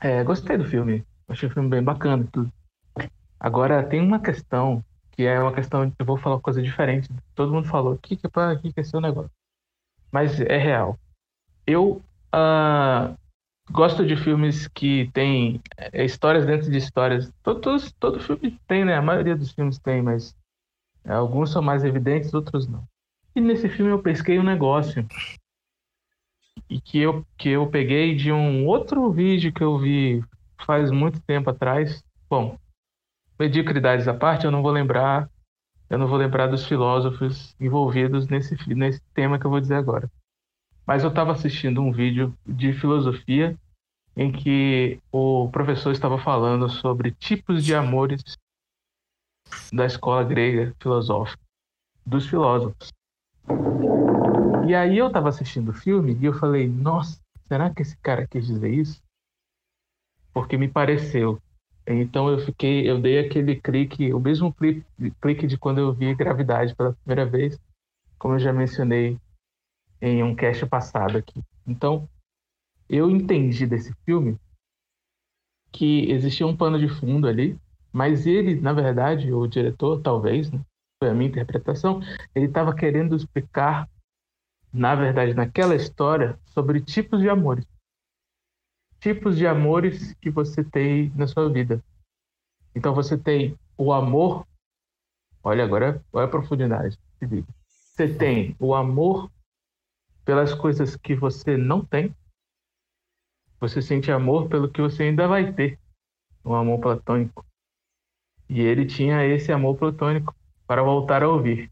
é, gostei do filme. Achei o filme bem bacana. Tudo. Agora tem uma questão que é uma questão. Eu vou falar uma coisa diferente. Todo mundo falou o que, que, é pra, que, que é seu negócio. Mas é real. Eu uh, gosto de filmes que tem é, histórias dentro de histórias. Todos, todo filme tem, né? A maioria dos filmes tem, mas é, alguns são mais evidentes, outros não. E nesse filme eu pesquei um negócio. E que eu, que eu peguei de um outro vídeo que eu vi faz muito tempo atrás. Bom, mediocridades à parte, eu não vou lembrar. Eu não vou lembrar dos filósofos envolvidos nesse, nesse tema que eu vou dizer agora. Mas eu estava assistindo um vídeo de filosofia em que o professor estava falando sobre tipos de amores da escola grega filosófica, dos filósofos. E aí eu tava assistindo o filme e eu falei, nossa, será que esse cara quis dizer isso? Porque me pareceu. Então eu fiquei, eu dei aquele clique, o mesmo clique, clique de quando eu vi Gravidade pela primeira vez, como eu já mencionei em um cast passado aqui. Então, eu entendi desse filme que existia um pano de fundo ali, mas ele, na verdade, o diretor, talvez, né, foi a minha interpretação, ele estava querendo explicar, na verdade, naquela história, sobre tipos de amores. Tipos de amores que você tem na sua vida. Então você tem o amor. Olha agora, olha a profundidade. Você tem o amor pelas coisas que você não tem. Você sente amor pelo que você ainda vai ter. Um amor platônico. E ele tinha esse amor platônico para voltar a ouvir.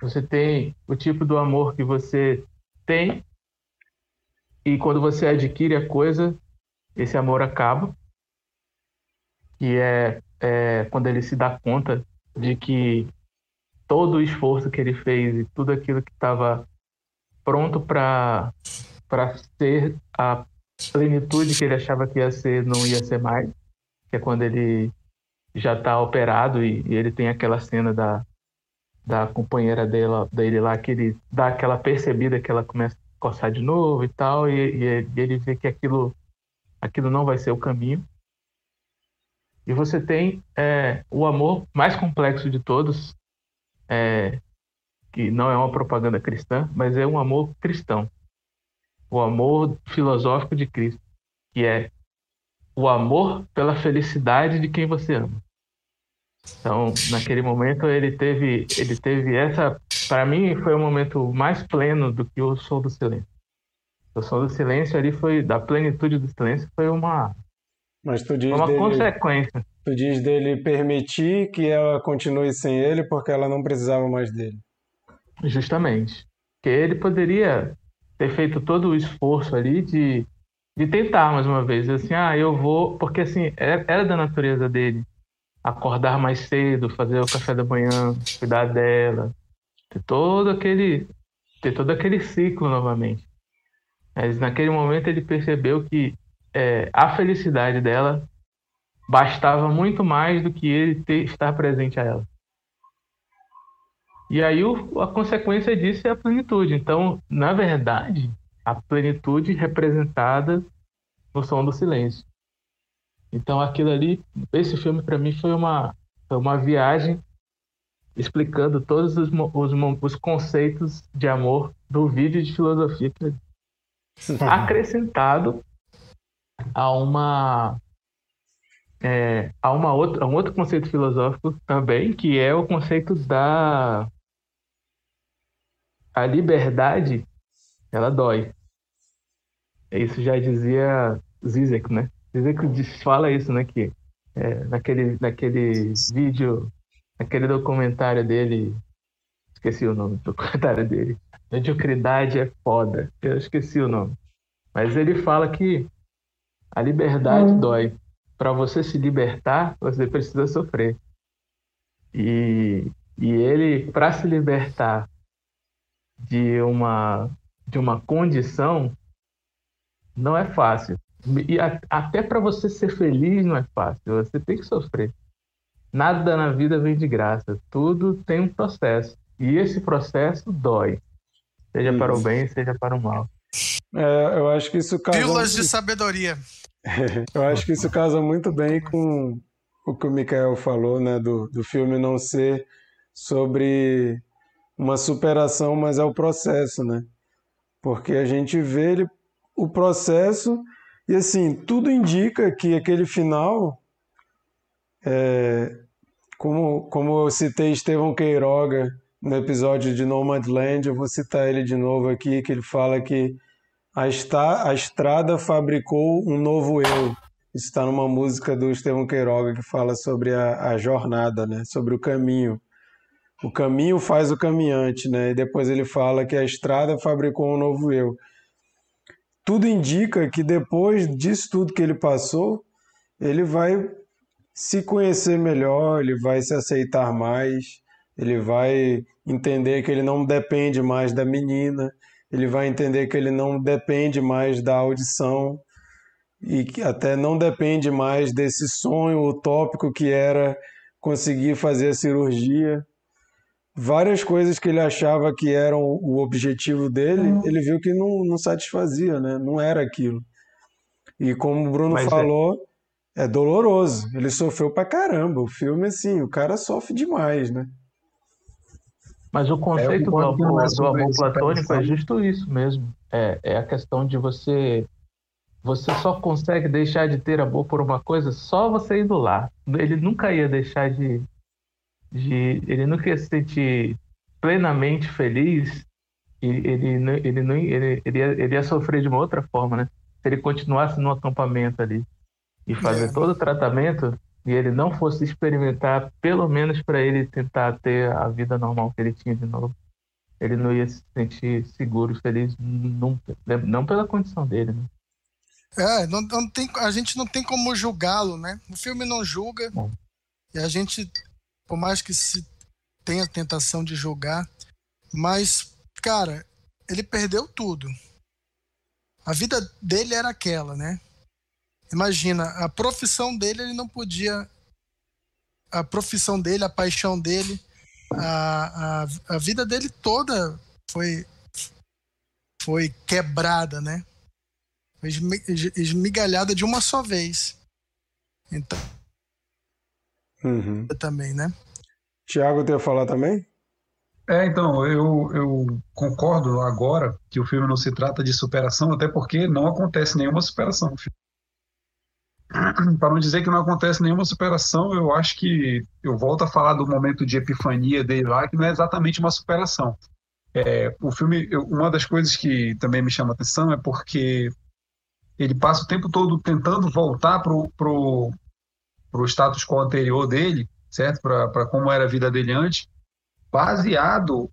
Você tem o tipo do amor que você tem e quando você adquire a coisa, esse amor acaba. E é, é quando ele se dá conta de que todo o esforço que ele fez e tudo aquilo que estava pronto para para ser a plenitude que ele achava que ia ser não ia ser mais, que é quando ele já está operado e, e, ele tem aquela cena da, da companheira dela, dele lá que ele dá aquela percebida que ela começa coçar de novo e tal, e, e, ele vê que aquilo, aquilo não vai ser o caminho. E você tem é, o amor mais complexo de todos, é, que não é uma propaganda cristã, mas é um amor cristão. O amor filosófico de Cristo, que é o amor pela felicidade de quem você ama. Então, naquele momento ele teve, ele teve essa, para mim foi o momento mais pleno do que o som do silêncio. O som do silêncio ali foi da plenitude do silêncio foi uma mas tu diz uma dele, consequência. Tu diz dele permitir que ela continue sem ele porque ela não precisava mais dele. Justamente. Que ele poderia ter feito todo o esforço ali de, de tentar mais uma vez, assim, ah, eu vou, porque assim, era, era da natureza dele acordar mais cedo, fazer o café da manhã, cuidar dela, ter todo aquele ter todo aquele ciclo novamente. Mas naquele momento ele percebeu que é, a felicidade dela bastava muito mais do que ele ter, estar presente a ela. E aí o, a consequência disso é a plenitude. Então, na verdade, a plenitude representada no som do silêncio. Então aquilo ali, esse filme para mim foi uma, foi uma viagem explicando todos os, os, os, conceitos de amor do vídeo de filosofia. acrescentado a uma é, a uma outra, a um outro conceito filosófico também, que é o conceito da a liberdade, ela dói. Isso já dizia Zizek, né? Zizek fala isso, né? Que é, naquele, naquele vídeo, naquele documentário dele, esqueci o nome do documentário dele. Mediocridade é foda. Eu esqueci o nome. Mas ele fala que a liberdade hum. dói. Para você se libertar, você precisa sofrer. E, e ele, para se libertar de uma, de uma condição, não é fácil. E a, até para você ser feliz não é fácil. Você tem que sofrer. Nada na vida vem de graça. Tudo tem um processo. E esse processo dói. Seja isso. para o bem, seja para o mal. É, eu acho que isso casa. Pílulas de sabedoria. eu acho que isso casa muito bem com o que o Mikael falou, né? Do, do filme não ser sobre uma superação, mas é o processo, né? Porque a gente vê ele, o processo e assim, tudo indica que aquele final, é, como, como eu citei Estevão Queiroga no episódio de Nomadland, eu vou citar ele de novo aqui, que ele fala que a, esta, a estrada fabricou um novo eu. Isso está numa música do Estevão Queiroga que fala sobre a, a jornada, né? sobre o caminho. O caminho faz o caminhante, né? E depois ele fala que a estrada fabricou um novo eu. Tudo indica que depois disso tudo que ele passou, ele vai se conhecer melhor, ele vai se aceitar mais, ele vai entender que ele não depende mais da menina, ele vai entender que ele não depende mais da audição e que até não depende mais desse sonho utópico que era conseguir fazer a cirurgia. Várias coisas que ele achava que eram o objetivo dele, uhum. ele viu que não, não satisfazia, né? não era aquilo. E como o Bruno Mas é falou, é... é doloroso. Ele sofreu pra caramba. O filme, assim, o cara sofre demais, né? Mas o conceito é, do, amor, do amor platônico é justo isso mesmo. É, é a questão de você. Você só consegue deixar de ter amor por uma coisa só você indo lá. Ele nunca ia deixar de. de ele nunca ia se sentir plenamente feliz. E ele, ele, não, ele, ele, ia, ele ia sofrer de uma outra forma, né? Se ele continuasse no acampamento ali e fazer é. todo o tratamento, e ele não fosse experimentar, pelo menos para ele tentar ter a vida normal que ele tinha de novo, ele não ia se sentir seguro, feliz nunca, né? não pela condição dele, né? É, não, não tem, a gente não tem como julgá-lo, né? O filme não julga. Bom. E a gente, por mais que se tenha a tentação de julgar, mas, cara, ele perdeu tudo. A vida dele era aquela, né? Imagina, a profissão dele, ele não podia. A profissão dele, a paixão dele, a, a, a vida dele toda foi, foi quebrada, né? Foi esmigalhada de uma só vez. Então. Uhum. Também, né? Tiago, tem a falar também? É, então, eu, eu concordo agora que o filme não se trata de superação, até porque não acontece nenhuma superação no filme. para não dizer que não acontece nenhuma superação, eu acho que eu volto a falar do momento de epifania dele lá, que não é exatamente uma superação. É, o filme, eu, uma das coisas que também me chama atenção é porque ele passa o tempo todo tentando voltar pro, pro, pro status quo anterior dele, certo? Para como era a vida dele antes, baseado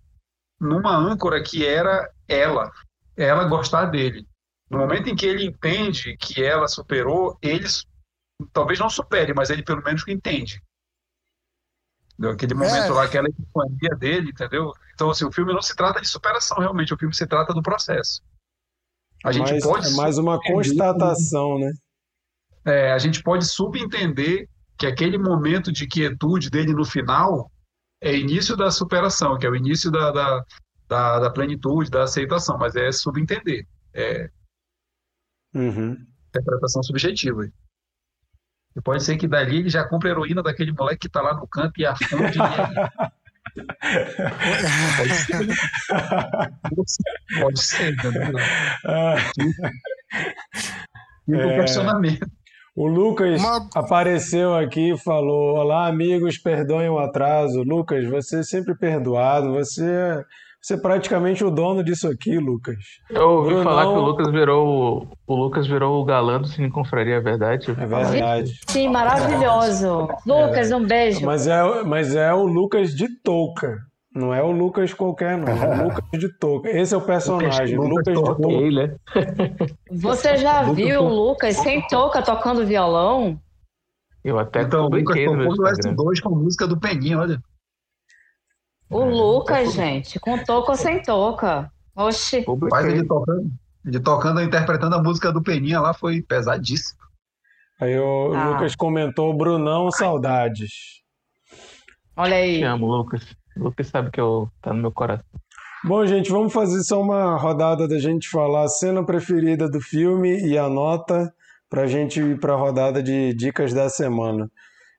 numa âncora que era ela, ela gostar dele. No momento em que ele entende que ela superou, ele talvez não supere, mas ele pelo menos entende. Entendeu? Aquele é. momento é. lá, aquela epifania dele, entendeu? Então, assim, o filme não se trata de superação, realmente, o filme se trata do processo. A gente mais, pode. É mais uma constatação, né? É, a gente pode subentender que aquele momento de quietude dele no final é início da superação, que é o início da, da, da, da plenitude, da aceitação, mas é subentender. É, Uhum. Interpretação subjetiva. E pode ser que dali ele já compre a heroína daquele moleque que tá lá no campo e afunde. Pode ser. Pode ser, entendeu? Fica o É. questionamento. O Lucas Uma- apareceu aqui e falou: Olá, amigos, perdoem o atraso. Lucas, você é sempre perdoado. Você é, você é praticamente o dono disso aqui, Lucas. Eu ouvi Brunão- falar que o Lucas virou o, o Lucas virou o galã do Cine Confraria, é verdade? É verdade. Sim, maravilhoso. Lucas, um beijo. Mas é, mas é o Lucas de touca. Não é o Lucas qualquer, não. É o Lucas de touca. Esse é o personagem, Lucas Lucas de Touca. né? Você já Lucas viu o. Lucas sem touca tocando violão? Eu até Então, o Lucas no Instagram. S2 com a música do Peninha, olha. O Lucas, gente, com touca ou sem touca? Oxi. Mas ele tocando, ele tocando, interpretando a música do Peninha lá foi pesadíssimo. Aí o Ah. Lucas comentou: Brunão, saudades. Olha aí. Te amo, Lucas. Lucas sabe que eu tá no meu coração. Bom, gente, vamos fazer só uma rodada da gente falar a cena preferida do filme e a nota para a gente ir para a rodada de dicas da semana.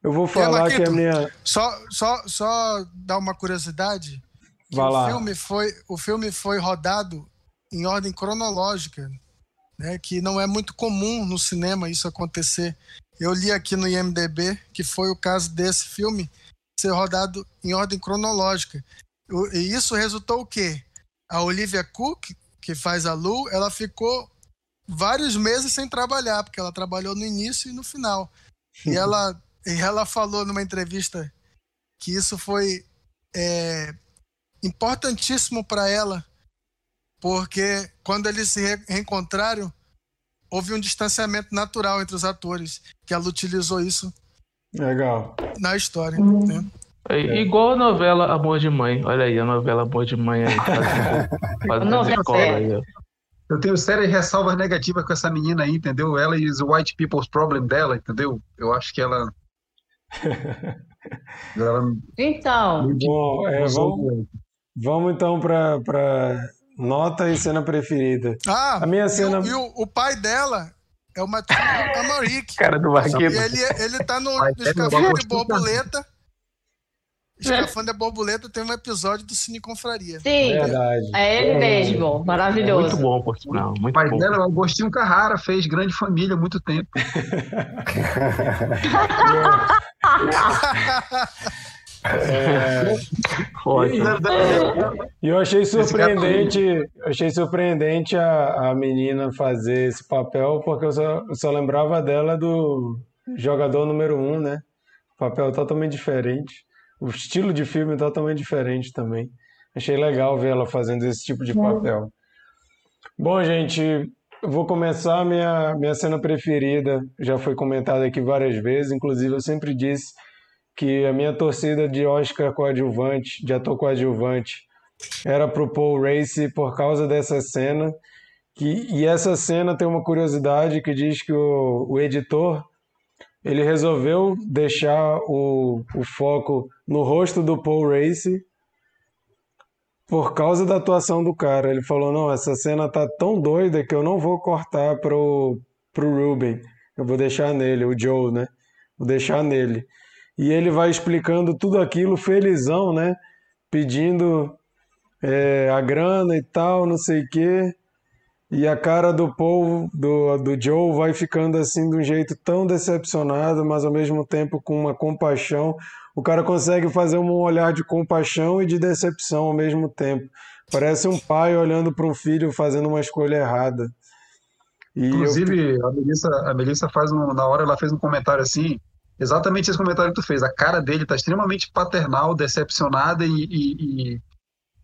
Eu vou falar que a minha. Só, só, só dar uma curiosidade. Vai o lá. Filme foi, o filme foi rodado em ordem cronológica, né, que não é muito comum no cinema isso acontecer. Eu li aqui no IMDB que foi o caso desse filme ser rodado em ordem cronológica. O- E isso resultou o quê? A Olivia Cook, que faz a Lu, ela ficou vários meses sem trabalhar, porque ela trabalhou no início e no final. E ela, e ela falou numa entrevista que isso foi é, importantíssimo para ela, porque quando eles se re- reencontraram, houve um distanciamento natural entre os atores, que ela utilizou isso Legal. na história. né? É igual a novela Amor de Mãe. Olha aí, a novela Amor de Mãe aí. Fazendo, escola aí, ó. Eu tenho sérias ressalvas negativas com essa menina aí, entendeu? Ela e os white people's problem dela, entendeu? Eu acho que ela. Então, Bom, é, vamos, vamos então para nota e cena preferida. Ah, A minha o- cena- e o, o pai dela é o Matthew Amaric. Cara do Marquito. ele, ele tá no, no Escafandra negócio de Borboleta. Escafandra de Borboleta tem um episódio do Cine Confraria. sim, Verdade. é ele mesmo. Muito Maravilhoso. bom, por sinal. O Muito pai bom. dela é o Agostinho Carrara, fez Grande Família há muito tempo. Ótimo. E eu achei surpreendente, eu achei surpreendente a, a menina fazer esse papel, porque eu só, eu só lembrava dela do jogador número um, né? Papel totalmente diferente. O estilo de filme totalmente diferente também. Achei legal ver ela fazendo esse tipo de papel. Bom, gente, vou começar minha, minha cena preferida. Já foi comentada aqui várias vezes, inclusive eu sempre disse que a minha torcida de Oscar coadjuvante, de ator coadjuvante, era pro Paul Race por causa dessa cena. Que, e essa cena tem uma curiosidade que diz que o, o editor ele resolveu deixar o, o foco no rosto do Paul Race por causa da atuação do cara. Ele falou: não, essa cena tá tão doida que eu não vou cortar pro, pro Ruben. Eu vou deixar nele, o Joe, né? Vou deixar nele. E ele vai explicando tudo aquilo felizão, né? Pedindo é, a grana e tal, não sei o quê. E a cara do Paul, do, do Joe, vai ficando assim de um jeito tão decepcionado, mas ao mesmo tempo com uma compaixão. O cara consegue fazer um olhar de compaixão e de decepção ao mesmo tempo. Parece um pai olhando para um filho fazendo uma escolha errada. E eu- Inclusive, a Melissa, a Melissa faz um, na hora ela fez um comentário assim, exatamente esse comentário que tu fez. A cara dele tá extremamente paternal, decepcionada e, e, e-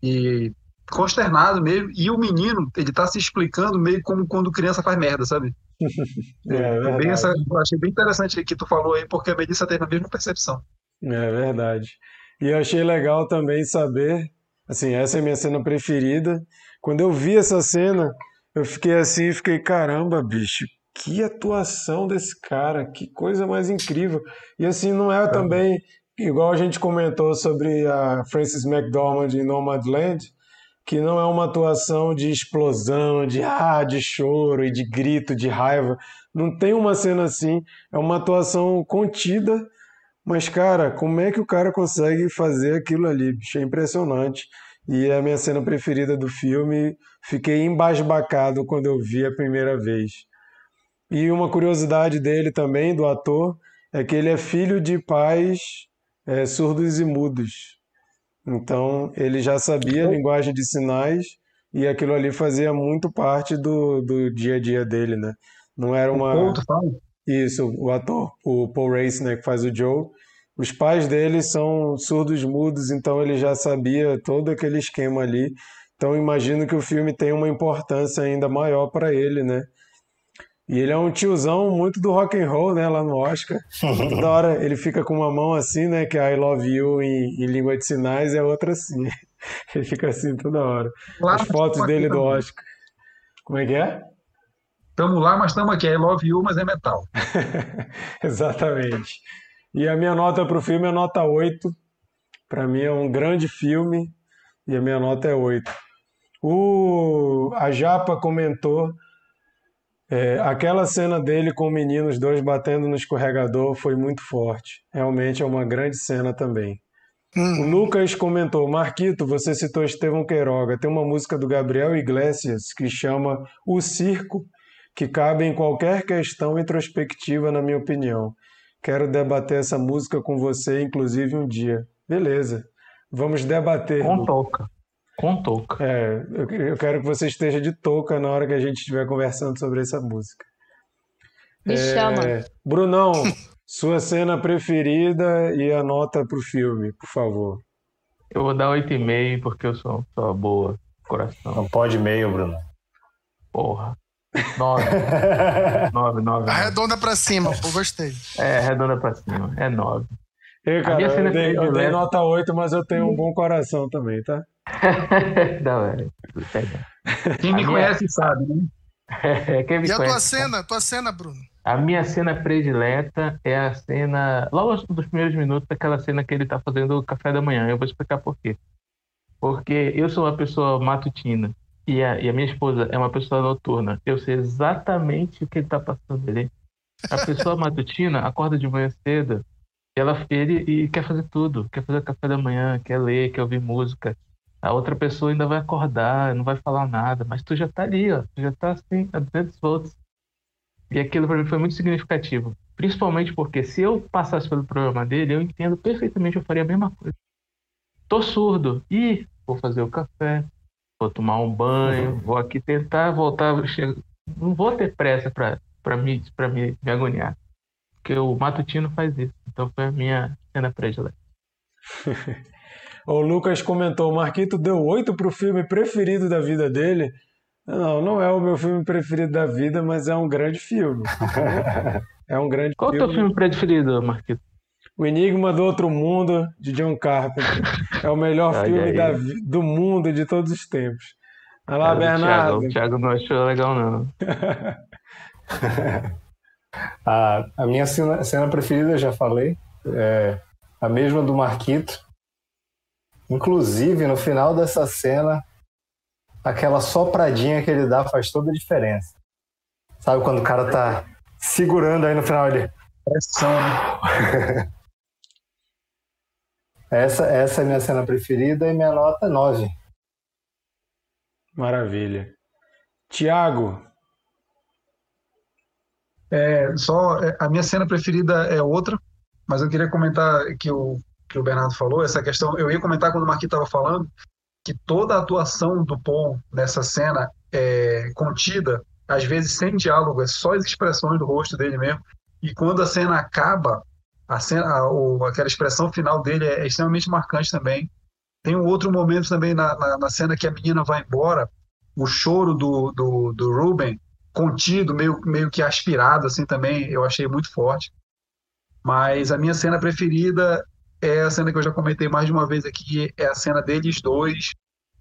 e consternado mesmo. E o menino, ele tá se explicando meio como quando criança faz merda, sabe? É, É bem essa, eu achei bem interessante o que tu falou aí, porque a Melissa teve a mesma percepção. É verdade. E eu achei legal também saber, assim, essa é a minha cena preferida. Quando eu vi essa cena, eu fiquei assim, fiquei, caramba, bicho, que atuação desse cara, que coisa mais incrível. E assim, não é também, igual a gente comentou sobre a Frances McDormand em Nomadland, que não é uma atuação de explosão, de ah, de choro e de grito, de raiva. Não tem uma cena assim, é uma atuação contida, Mas, cara, como é que o cara consegue fazer aquilo ali? Bicho, é impressionante. E é a minha cena preferida do filme. Fiquei embasbacado quando eu vi a primeira vez. E uma curiosidade dele também, do ator, é que ele é filho de pais é, surdos e mudos. Então, ele já sabia a linguagem de sinais e aquilo ali fazia muito parte do, do dia a dia dele, né? Não era uma. O Isso, o ator, o Paul Race, né, que faz o Joe. Os pais dele são surdos mudos, então ele já sabia todo aquele esquema ali. Então imagino que o filme tem uma importância ainda maior para ele, né? E ele é um tiozão muito do rock and roll, né, lá no Oscar. Toda hora ele fica com uma mão assim, né, que é I love you em, em língua de sinais e a outra assim. Ele fica assim toda hora. Lá, As fotos dele do Oscar. Como é que é? Estamos lá, mas estamos aqui. I love you, mas é metal. Exatamente. E a minha nota para o filme é nota 8. Para mim é um grande filme e a minha nota é 8. O, a Japa comentou é, aquela cena dele com o menino, os dois batendo no escorregador, foi muito forte. Realmente é uma grande cena também. Hum. O Lucas comentou: Marquito, você citou Estevão Queiroga. Tem uma música do Gabriel Iglesias que chama O Circo, que cabe em qualquer questão introspectiva, na minha opinião. Quero debater essa música com você, inclusive, um dia. Beleza. Vamos debater. Com touca. Com touca. É, eu quero que você esteja de touca na hora que a gente estiver conversando sobre essa música. Me é, chama. Brunão, sua cena preferida e a nota pro filme, por favor. Eu vou dar 8,5 porque eu sou uma pessoa boa, coração. Não pode meio, Bruno. Porra. 9. 9, 9. Arredonda pra cima, eu gostei. É, arredonda pra cima. É 9. Ei, cara, eu dei, eu dei nota 8, mas eu tenho um bom coração também, tá? Não, é. Quem me conhece sabe, né? Quem me e a conhece, tua cena, tua cena, Bruno? A minha cena predileta é a cena, logo dos primeiros minutos, aquela cena que ele tá fazendo o café da manhã. Eu vou explicar por quê. Porque eu sou uma pessoa matutina e a, e a minha esposa é uma pessoa noturna. Eu sei exatamente o que ele tá passando ali. A pessoa matutina acorda de manhã cedo ela, ele e quer fazer tudo. Quer fazer café da manhã, quer ler, quer ouvir música. A outra pessoa ainda vai acordar, não vai falar nada, mas tu já tá ali, ó. Tu já tá assim, a 200 volts. E aquilo para mim foi muito significativo. Principalmente porque se eu passasse pelo programa dele, eu entendo perfeitamente, eu faria a mesma coisa. Tô surdo. e vou fazer o café, vou tomar um banho, vou aqui tentar voltar. Não vou ter pressa para me, pra me, me agoniar. Porque o Matutino faz isso. Então foi a minha cena predileta. o Lucas comentou: o Marquito deu oito pro filme preferido da vida dele. Não, não é o meu filme preferido da vida, mas é um grande filme. é um grande Qual filme. Qual é o teu filme preferido, Marquito? O Enigma do Outro Mundo, de John Carpenter. É o melhor filme da, do mundo de todos os tempos. Olha lá, é, Bernardo. O Thiago, não achou legal, não. a, a minha cena, cena preferida, já falei, é a mesma do Marquito. Inclusive, no final dessa cena, aquela sopradinha que ele dá faz toda a diferença. Sabe quando o cara tá segurando aí no final ele. Pressão, né? essa, essa é a minha cena preferida e minha nota é 9. Maravilha. Tiago. É, só é, a minha cena preferida é outra, mas eu queria comentar que o que o Bernardo falou, essa questão, eu ia comentar quando o Marquinhos estava falando, que toda a atuação do Paul nessa cena é contida, às vezes sem diálogo, é só as expressões do rosto dele mesmo. E quando a cena acaba, a cena, a, o, aquela expressão final dele é, é, extremamente marcante também. Tem um outro momento também na, na, na, cena que a menina vai embora, o choro do, do, do Ruben, contido, meio, meio que aspirado, assim também, eu achei muito forte. Mas a minha cena preferida é a cena que eu já comentei mais de uma vez aqui, é a cena deles dois,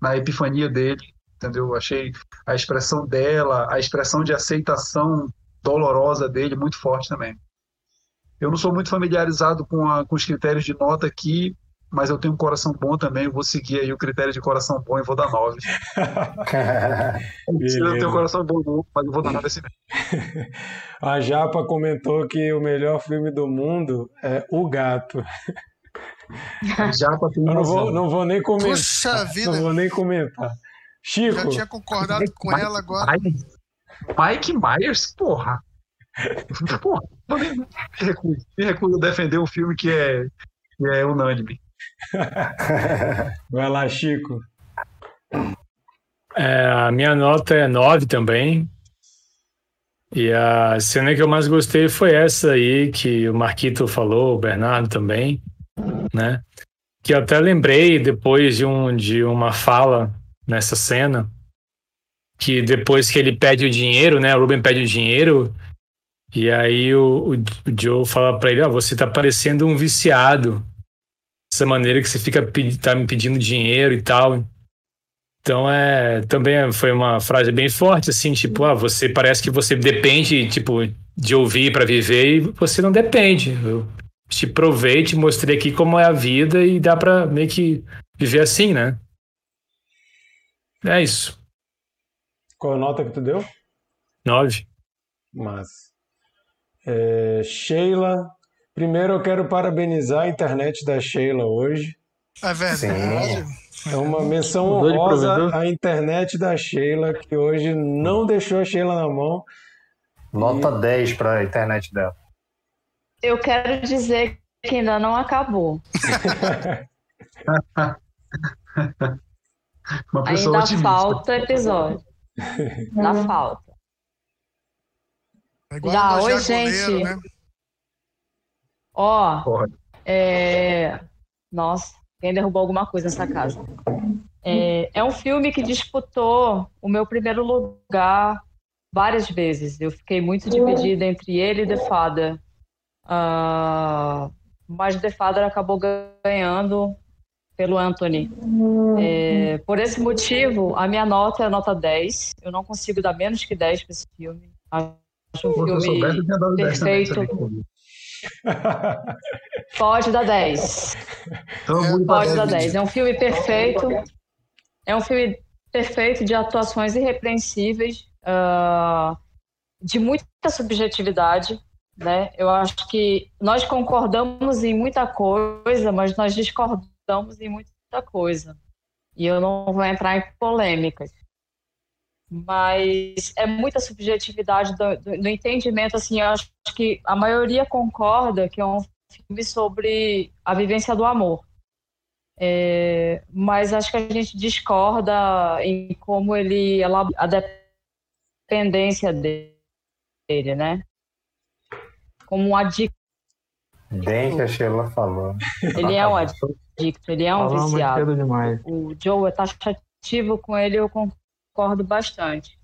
na epifania dele, entendeu? Achei a expressão dela, a expressão de aceitação dolorosa dele muito forte também. Eu não sou muito familiarizado com, a, com os critérios de nota aqui, mas eu tenho um coração bom também, eu vou seguir aí o critério de coração bom e vou dar 9. eu tenho um coração bom, mas eu vou dar 9 assim mesmo. A Japa comentou que o melhor filme do mundo é O Gato. Japa tem eu não vou, não vou nem comentar. Puxa vida! Não vou nem comentar. Chico. Já tinha concordado com ela agora. Mike Myers, porra. Porra, me recuso, me recuso a defender um filme que é, que é unânime. Vai lá, Chico. É, a minha nota é 9 também. E a cena que eu mais gostei foi essa aí que o Marquito falou, o Bernardo também, né? Que eu até lembrei depois de, um, de uma fala nessa cena, que depois que ele pede o dinheiro, né? O Ruben pede o dinheiro, e aí o, o, Joe fala para ele, ó, oh, você tá parecendo um viciado. Essa maneira que você fica tá me pedindo dinheiro e tal. Então é também foi uma frase bem forte assim, tipo, ah, você parece que você depende, tipo, de ouvir para viver e você não depende. Eu te provei, te mostrei aqui como é a vida e dá para meio que viver assim, né? É isso. Qual a nota que tu deu? Nove. Mas é, Sheila, primeiro eu quero parabenizar a internet da Sheila hoje. É verdade. Sim. É uma menção honrosa à internet da Sheila, que hoje não deixou a Sheila na mão. Nota e... 10 para a internet dela. Eu quero dizer que ainda não acabou. ainda otimista. falta episódio. Ainda falta. É Já, oi, gente. Né? Ó, é... Nossa, quem derrubou alguma coisa nessa casa. É, é um filme que disputou o meu primeiro lugar várias vezes. Eu fiquei muito dividida entre ele e The Father. Uh, mas The Father acabou ganhando pelo Anthony. É, por esse motivo, a minha nota é a nota 10. Eu não consigo dar menos que 10 para esse filme. Acho um filme perfeito. Pode dar 10. Então, Pode dar 10. É um filme perfeito. É um filme perfeito de atuações irrepreensíveis, uh, de muita subjetividade. Né? Eu acho que nós concordamos em muita coisa, mas nós discordamos em muita coisa. E eu não vou entrar em polêmicas. Mas é muita subjetividade do, do, do entendimento. Assim, eu acho que a maioria concorda que é um filme sobre a vivência do amor. É, mas acho que a gente discorda em como ele ela, a dependência dele, né? Como um adicto. Bem que a Sheila falou. Ele é um adicto, ele é um Falamos viciado. Demais. O Joe é taxativo com ele, eu concordo bastante.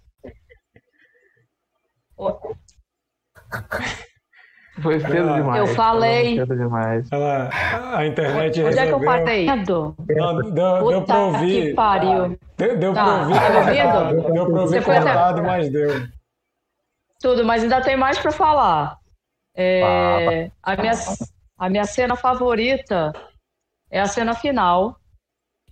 Foi cedo demais. Eu falei. Cedo demais. Ela, a internet Onde resolveu... é que eu parei? Não, deu, deu pra ouvir. Que pariu. Deu, deu tá. pra ouvir. Tá deu, deu pra ouvir cortado, até... mas deu. Tudo, mas ainda tem mais pra falar. É, a, minha, a minha cena favorita é a cena final.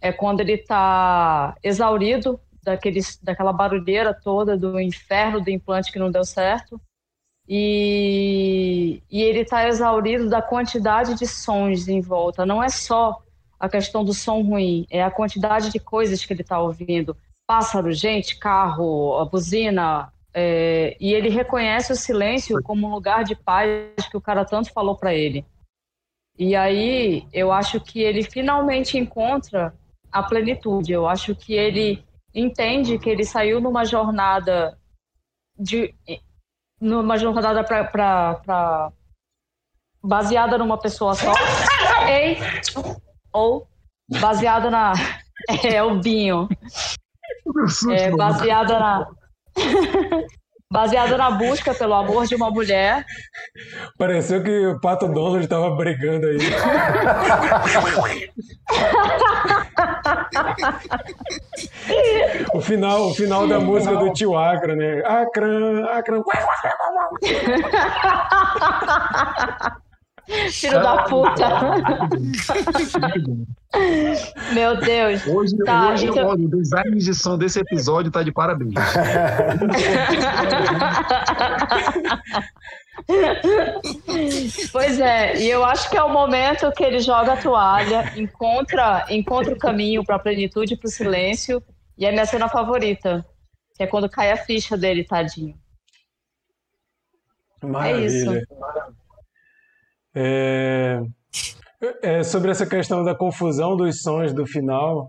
É quando ele tá exaurido daqueles, daquela barulheira toda do inferno do implante que não deu certo e, e ele está exaurido da quantidade de sons em volta. Não é só a questão do som ruim, é a quantidade de coisas que ele está ouvindo. Pássaro, gente, carro, a buzina. É, e ele reconhece o silêncio como um lugar de paz que o cara tanto falou para ele. E aí eu acho que ele finalmente encontra a plenitude. Eu acho que ele entende que ele saiu numa jornada de numa jornada para baseada numa pessoa só, ei, ou baseada na é o Binho, é, baseada na baseada na busca pelo amor de uma mulher. Pareceu que o Pato Donald estava brigando aí. o final, o final da música do tio Acra, né? Acran, Acran. Filho da puta. Meu Deus. Hoje, Tá, hoje então- olha, o design de som desse episódio tá de parabéns. Pois é, e eu acho que é o momento que ele joga a toalha, encontra, encontra o caminho para a plenitude e para o silêncio, e é minha cena favorita, que é quando cai a ficha dele, tadinho. Maravilha. É, é, sobre essa questão da confusão dos sons do final,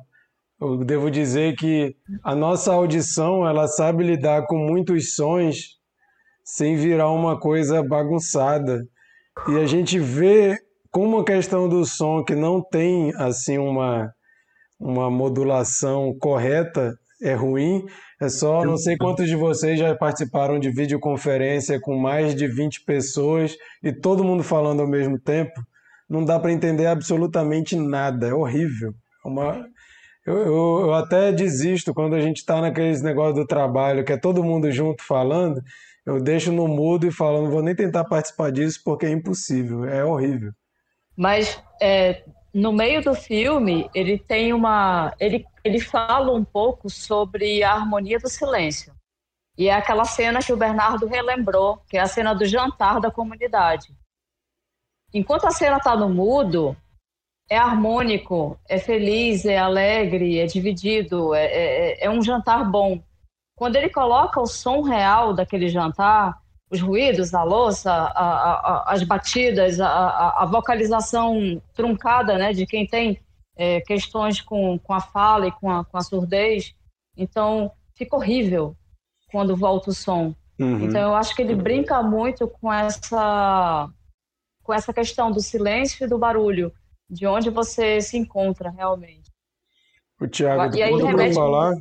eu devo dizer que a nossa audição ela sabe lidar com muitos sons sem virar uma coisa bagunçada. E a gente vê como a questão do som que não tem assim uma, uma modulação correta é ruim. É só, não sei quantos de vocês já participaram de videoconferência com mais de 20 pessoas e todo mundo falando ao mesmo tempo. Não dá para entender absolutamente nada, é horrível. É Uma... Eu, eu, eu até desisto quando a gente está naqueles negócios do trabalho, que é todo mundo junto falando, eu deixo no mudo e falo, não vou nem tentar participar disso porque é impossível, é horrível. Mas é, no meio do filme, ele tem uma. Ele, ele fala um pouco sobre a harmonia do silêncio. E é aquela cena que o Bernardo relembrou, que é a cena do jantar da comunidade. Enquanto a cena está no mudo, é harmônico, é feliz, é alegre, é dividido, é, é, é um jantar bom. Quando ele coloca o som real daquele jantar, os ruídos, a louça, a, a, a, as batidas, a, vocalização truncada né, de quem tem é, questões com, com a fala e com a, com a surdez. Então, fica horrível quando volta o som. Uhum. Então, eu acho que ele brinca muito com essa, com essa questão do silêncio e do barulho, de onde você se encontra realmente. O Thiago, aí tudo para falar?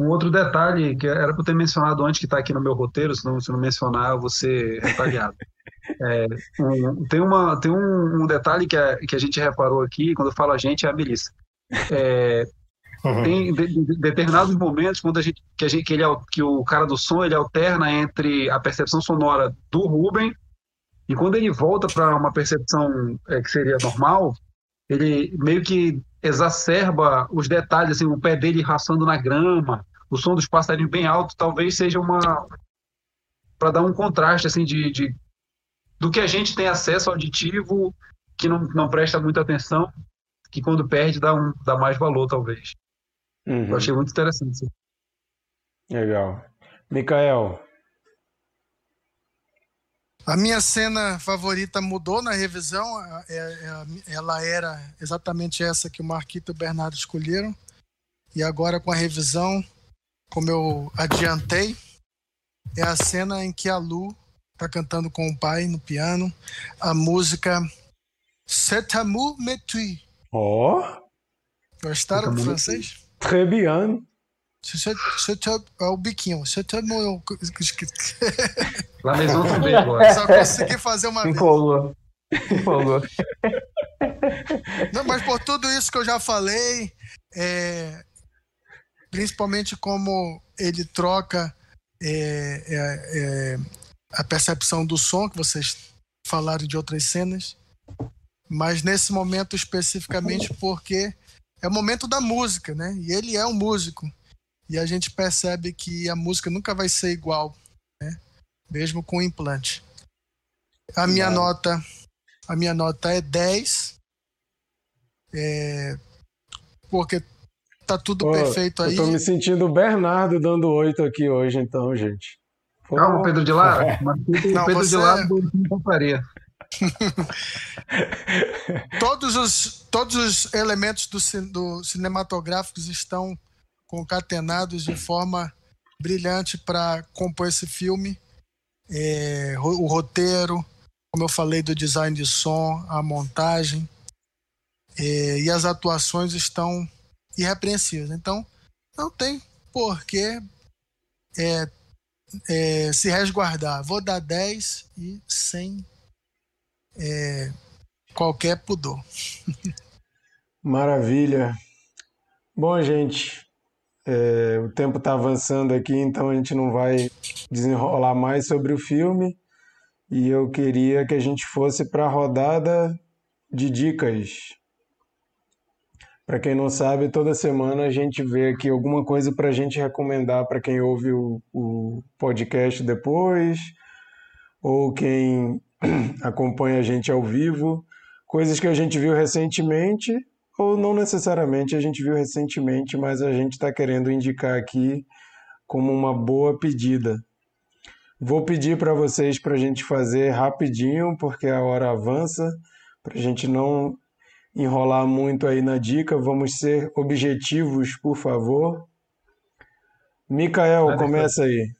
Um outro detalhe que era para eu ter mencionado antes que está aqui no meu roteiro, se não, se não mencionar, eu vou ser retaliado. É, um- tem uma, tem um, um detalhe que a, que a gente reparou aqui, quando eu falo a gente, é a Melissa. É, tem de- de- determinados momentos quando a gente, que, a gente que, ele, que o cara do som ele alterna entre a percepção sonora do Ruben e quando ele volta para uma percepção é, que seria normal, ele meio que exacerba os detalhes, assim, o pé dele raçando na grama, o som dos passarinhos bem alto, talvez seja uma para dar um contraste assim de, de do que a gente tem acesso auditivo que não, não presta muita atenção, que quando perde dá um dá mais valor talvez. Uhum. Eu achei muito interessante. isso. Legal. Mikael, A minha cena favorita mudou na revisão. é- é- Ela era exatamente essa que o Marquito e o Bernardo escolheram. E agora, com a revisão, como eu adiantei, é a cena em que a Lu está cantando com o pai no piano a música C'est amour me tue. ó, Gostaram do francês? très bien. C'est- É o biquinho. C'est amour. La Maison Tombée agora. Só consegui fazer uma vez. Empolgou. Empolgou. Não, mas por tudo isso que eu já falei, é, principalmente como ele troca é, é, é, a percepção do som, que vocês falaram de outras cenas, mas nesse momento especificamente porque é o momento da música, né? E ele é um músico. E a gente percebe que a música nunca vai ser igual, né? Mesmo com o implante. A minha nota, a minha nota é 10. É, porque tá tudo Pô, perfeito aí. Eu tô me sentindo o Bernardo dando oito aqui hoje, então, gente. Pô, Calma, Pedro de Lara. E Não, Pedro você- de Lara Time Compraria. Todos os, todos os elementos do, do cinematográficos estão concatenados de forma brilhante para compor esse filme. É, o roteiro, como eu falei, do design de som, a montagem é, e as atuações estão irrepreensíveis. Então, não tem por que é, é, se resguardar. Vou dar 10 e sem é, qualquer pudor. Maravilha. Bom, gente, é, o tempo está avançando aqui, então a gente não vai desenrolar mais sobre o filme. e eu queria que a gente fosse para a rodada de dicas. Para quem não sabe, toda semana a gente vê aqui alguma coisa para a gente recomendar para quem ouve o, o podcast depois ou quem acompanha a gente ao vivo, coisas que a gente viu recentemente ou não necessariamente a gente viu recentemente, mas a gente está querendo indicar aqui como uma boa pedida. Vou pedir para vocês para a gente fazer rapidinho, porque a hora avança, para a gente não enrolar muito aí na dica. Vamos ser objetivos, por favor. Micael, começa aí.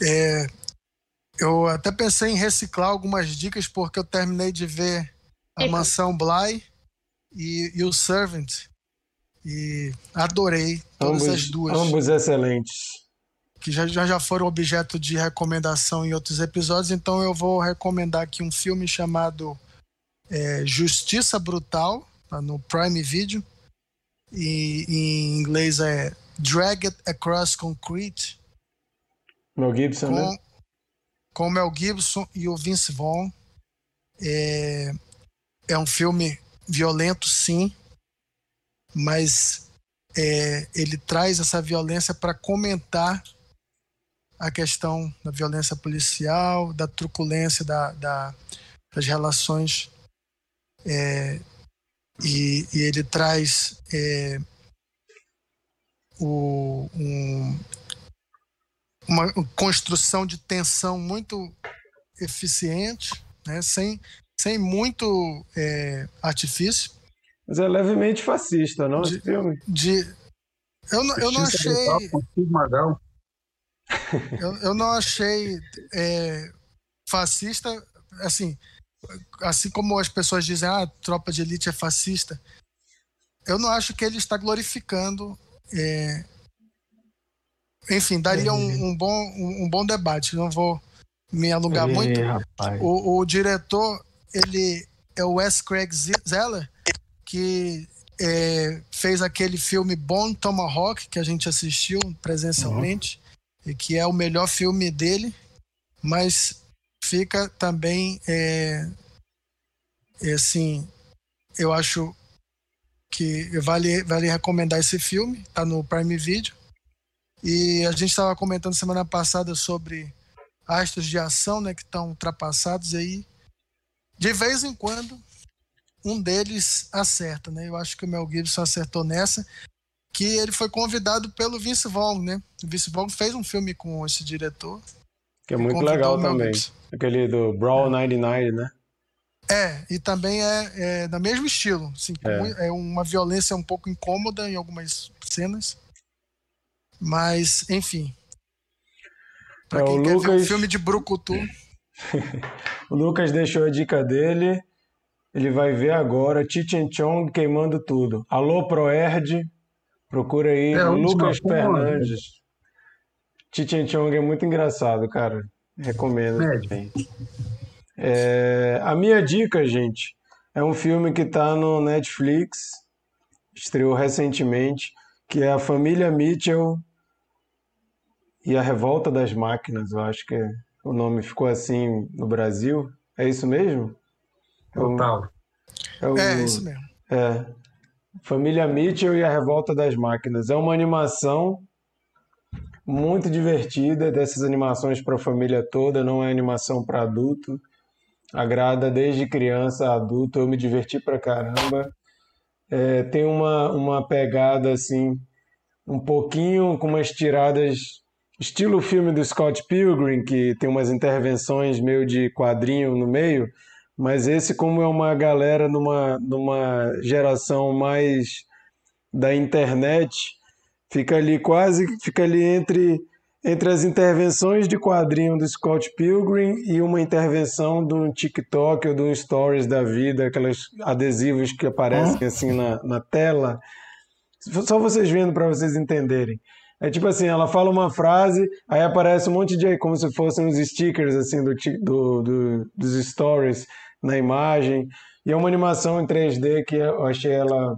É, eu até pensei em reciclar algumas dicas, porque eu terminei de ver A Mansão Bly e, e O Servant. E adorei todas ambos, as duas. Ambos excelentes. Que já, já, já foram objeto de recomendação em outros episódios, então eu vou recomendar aqui um filme chamado é, Justiça Brutal, tá no Prime Video. E em inglês é Dragged Across Concrete. Mel Gibson, com, né? Com Mel Gibson e o Vince Vaughn. É, é um filme violento, sim, mas é, ele traz essa violência para comentar a questão da violência policial, da truculência da, da das relações é, e, e, ele traz é, o, um, uma construção de tensão muito eficiente, né, sem, sem muito é, artifício. Mas é levemente fascista, não? De, esse filme? De, eu, não, eu não achei. eu, eu não achei é, fascista, assim, assim como as pessoas dizem, ah, tropa de elite é fascista. Eu não acho que ele está glorificando. É... Enfim, daria um, um bom, um, um, bom debate. Não vou me alongar muito. O, o, diretor, ele é o Wes Craig Zeller, que é, fez aquele filme Bone Tomahawk, que a gente assistiu presencialmente, uhum. e que é o melhor filme dele, mas fica também é, é, assim, eu acho que vale, vale recomendar esse filme, tá no Prime Video. E a gente estava comentando semana passada sobre astros de ação, né, que estão ultrapassados aí. De vez em quando, um deles acerta, né? Eu acho que o Mel Gibson acertou nessa, que ele foi convidado pelo Vince Vaughn, né? O Vince Vaughn fez um filme com esse diretor. Que é muito legal também. Aquele do Brawl 99, né? É, e também é, é do mesmo estilo. Assim, é. é uma violência um pouco incômoda em algumas cenas. Mas, enfim. Pra é, quem quer Lucas... ver um filme de Brucutu. o Lucas deixou a dica dele. Ele vai ver agora Chichen Chong queimando tudo. Alô, Proerd. Procura aí. É, Lucas Fernandes. Chichen Chong é muito engraçado, cara. Recomendo. É, a minha dica, gente, é um filme que está no Netflix, estreou recentemente, que é A Família Mitchell e a Revolta das Máquinas. Eu acho que o nome ficou assim no Brasil. É isso mesmo? Total. É, o, é, é isso mesmo. É. Família Mitchell e a Revolta das Máquinas. É uma animação muito divertida, dessas animações para a família toda, não é animação para adulto. Agrada desde criança a adulto, eu me diverti pra caramba. É, tem uma, uma pegada assim, um pouquinho com umas tiradas, estilo filme do Scott Pilgrim, que tem umas intervenções meio de quadrinho no meio, mas esse, como é uma galera numa, numa geração mais da internet, Fica ali quase, fica ali entre entre as intervenções de quadrinho do Scott Pilgrim e uma intervenção do TikTok ou do Stories da vida, aquelas adesivos que aparecem assim na, na tela. Só vocês vendo para vocês entenderem. É tipo assim, ela fala uma frase, aí aparece um monte de como se fossem uns stickers assim do, do, do, dos stories na imagem. E é uma animação em 3D que eu achei ela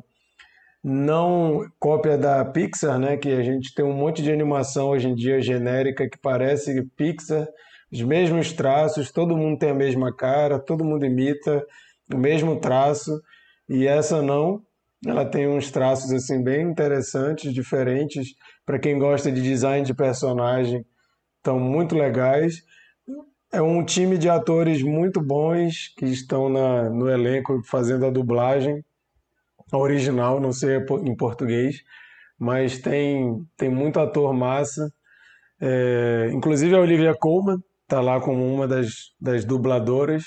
não cópia da Pixar, né? Que a gente tem um monte de animação hoje em dia genérica que parece Pixar, os mesmos traços, todo mundo tem a mesma cara, todo mundo imita o mesmo traço, e essa não, ela tem uns traços assim bem interessantes, diferentes, para quem gosta de design de personagem, estão muito legais. É um time de atores muito bons que estão na, no elenco fazendo a dublagem original, não sei em português, mas tem, tem muito ator massa. É, inclusive a Olivia Colman está lá como uma das, das dubladoras.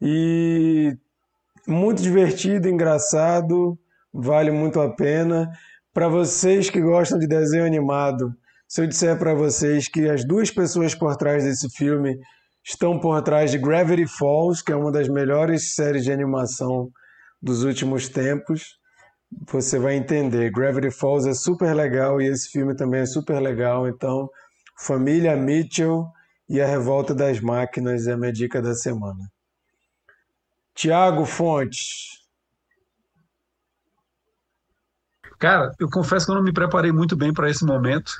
E muito divertido, engraçado, vale muito a pena. Para vocês que gostam de desenho animado, se eu disser para vocês que as duas pessoas por trás desse filme estão por trás de Gravity Falls, que é uma das melhores séries de animação dos últimos tempos, você vai entender. Gravity Falls é super legal e esse filme também é super legal. Então, Família Mitchell e a Revolta das Máquinas é a minha dica da semana. Tiago Fontes. Cara, eu confesso que eu não me preparei muito bem para esse momento,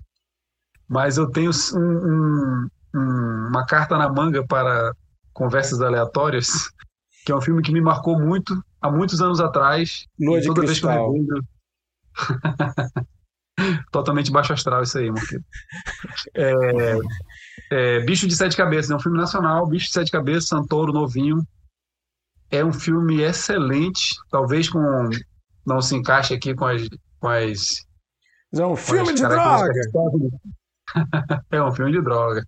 mas eu tenho um, um, uma carta na manga para conversas aleatórias, que é um filme que me marcou muito há muitos anos atrás. Lua de toda cristal. Vez que eu Totalmente baixo astral isso aí, Marquinhos. É, é, Bicho de Sete Cabeças, é um filme nacional, Bicho de Sete Cabeças, Santoro novinho. É um filme excelente, talvez com não se encaixe aqui com as. Com as é um filme de droga! é um filme de droga.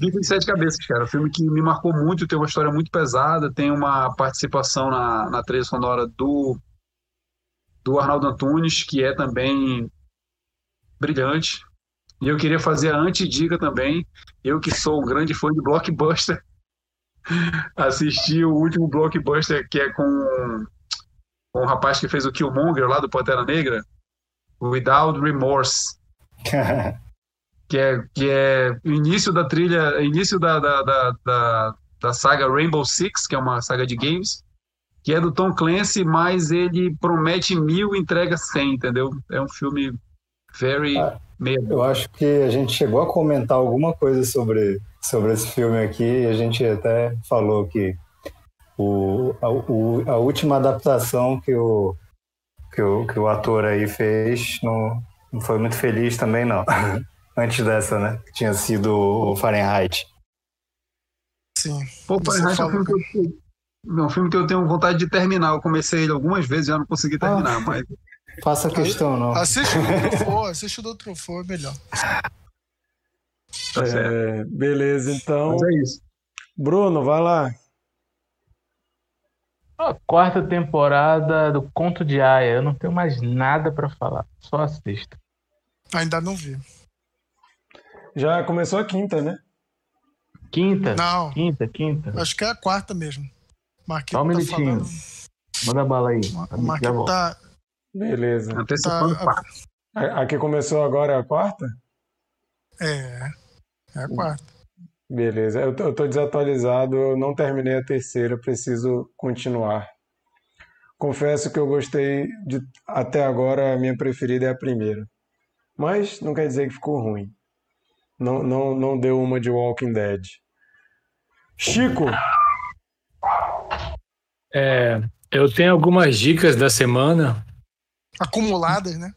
Bicho de Sete Cabeças, cara. Um filme que me marcou muito, tem uma história muito pesada, tem uma participação na, na trilha sonora do, do Arnaldo Antunes, que é também brilhante. E eu queria fazer a antidica também. Eu que sou um grande fã de blockbuster, assisti o último blockbuster que é com, com um rapaz que fez o Killmonger lá do Pantera Negra, Without Remorse. que é que é o início da trilha, início da, da, da, da, saga Rainbow Six, que é uma saga de games, que é do Tom Clancy, mas ele promete mil e entrega cem, entendeu? É um filme very ah, eu acho que a gente chegou a comentar alguma coisa sobre, sobre esse filme aqui e a gente até falou que o, a, o, a última adaptação que o, que, o, que o ator aí fez não, não foi muito feliz também, não. Antes dessa, né? Que tinha sido o Fahrenheit. Sim. Pô, Fahrenheit é um filme, que eu, é um filme que eu tenho vontade de terminar. Eu comecei ele algumas vezes e já não consegui terminar, ah. mas Faça questão, não. Assiste o do Truffaut, assiste o Truffaut, é melhor. Tá é, beleza, então. Mas é isso. Bruno, vai lá. A quarta temporada do Conto de Aya. Eu não tenho mais nada para falar. Só assista. Ainda não vi. Já começou a quinta, né? Quinta? Não. Quinta, quinta. Acho que é a quarta mesmo. Marquinhos Só um tá minutinho. Falando... Manda bala aí. O Marquinhos tá, Beleza. Antecipando tá, a, a que começou agora é a quarta? É, é a quarta. Beleza. Eu, eu tô desatualizado, eu não terminei a terceira, preciso continuar. Confesso que eu gostei de. Até agora, a minha preferida é a primeira. Mas não quer dizer que ficou ruim. Não, não, não deu uma de Walking Dead. Chico! É, eu tenho algumas dicas da semana acumuladas, né?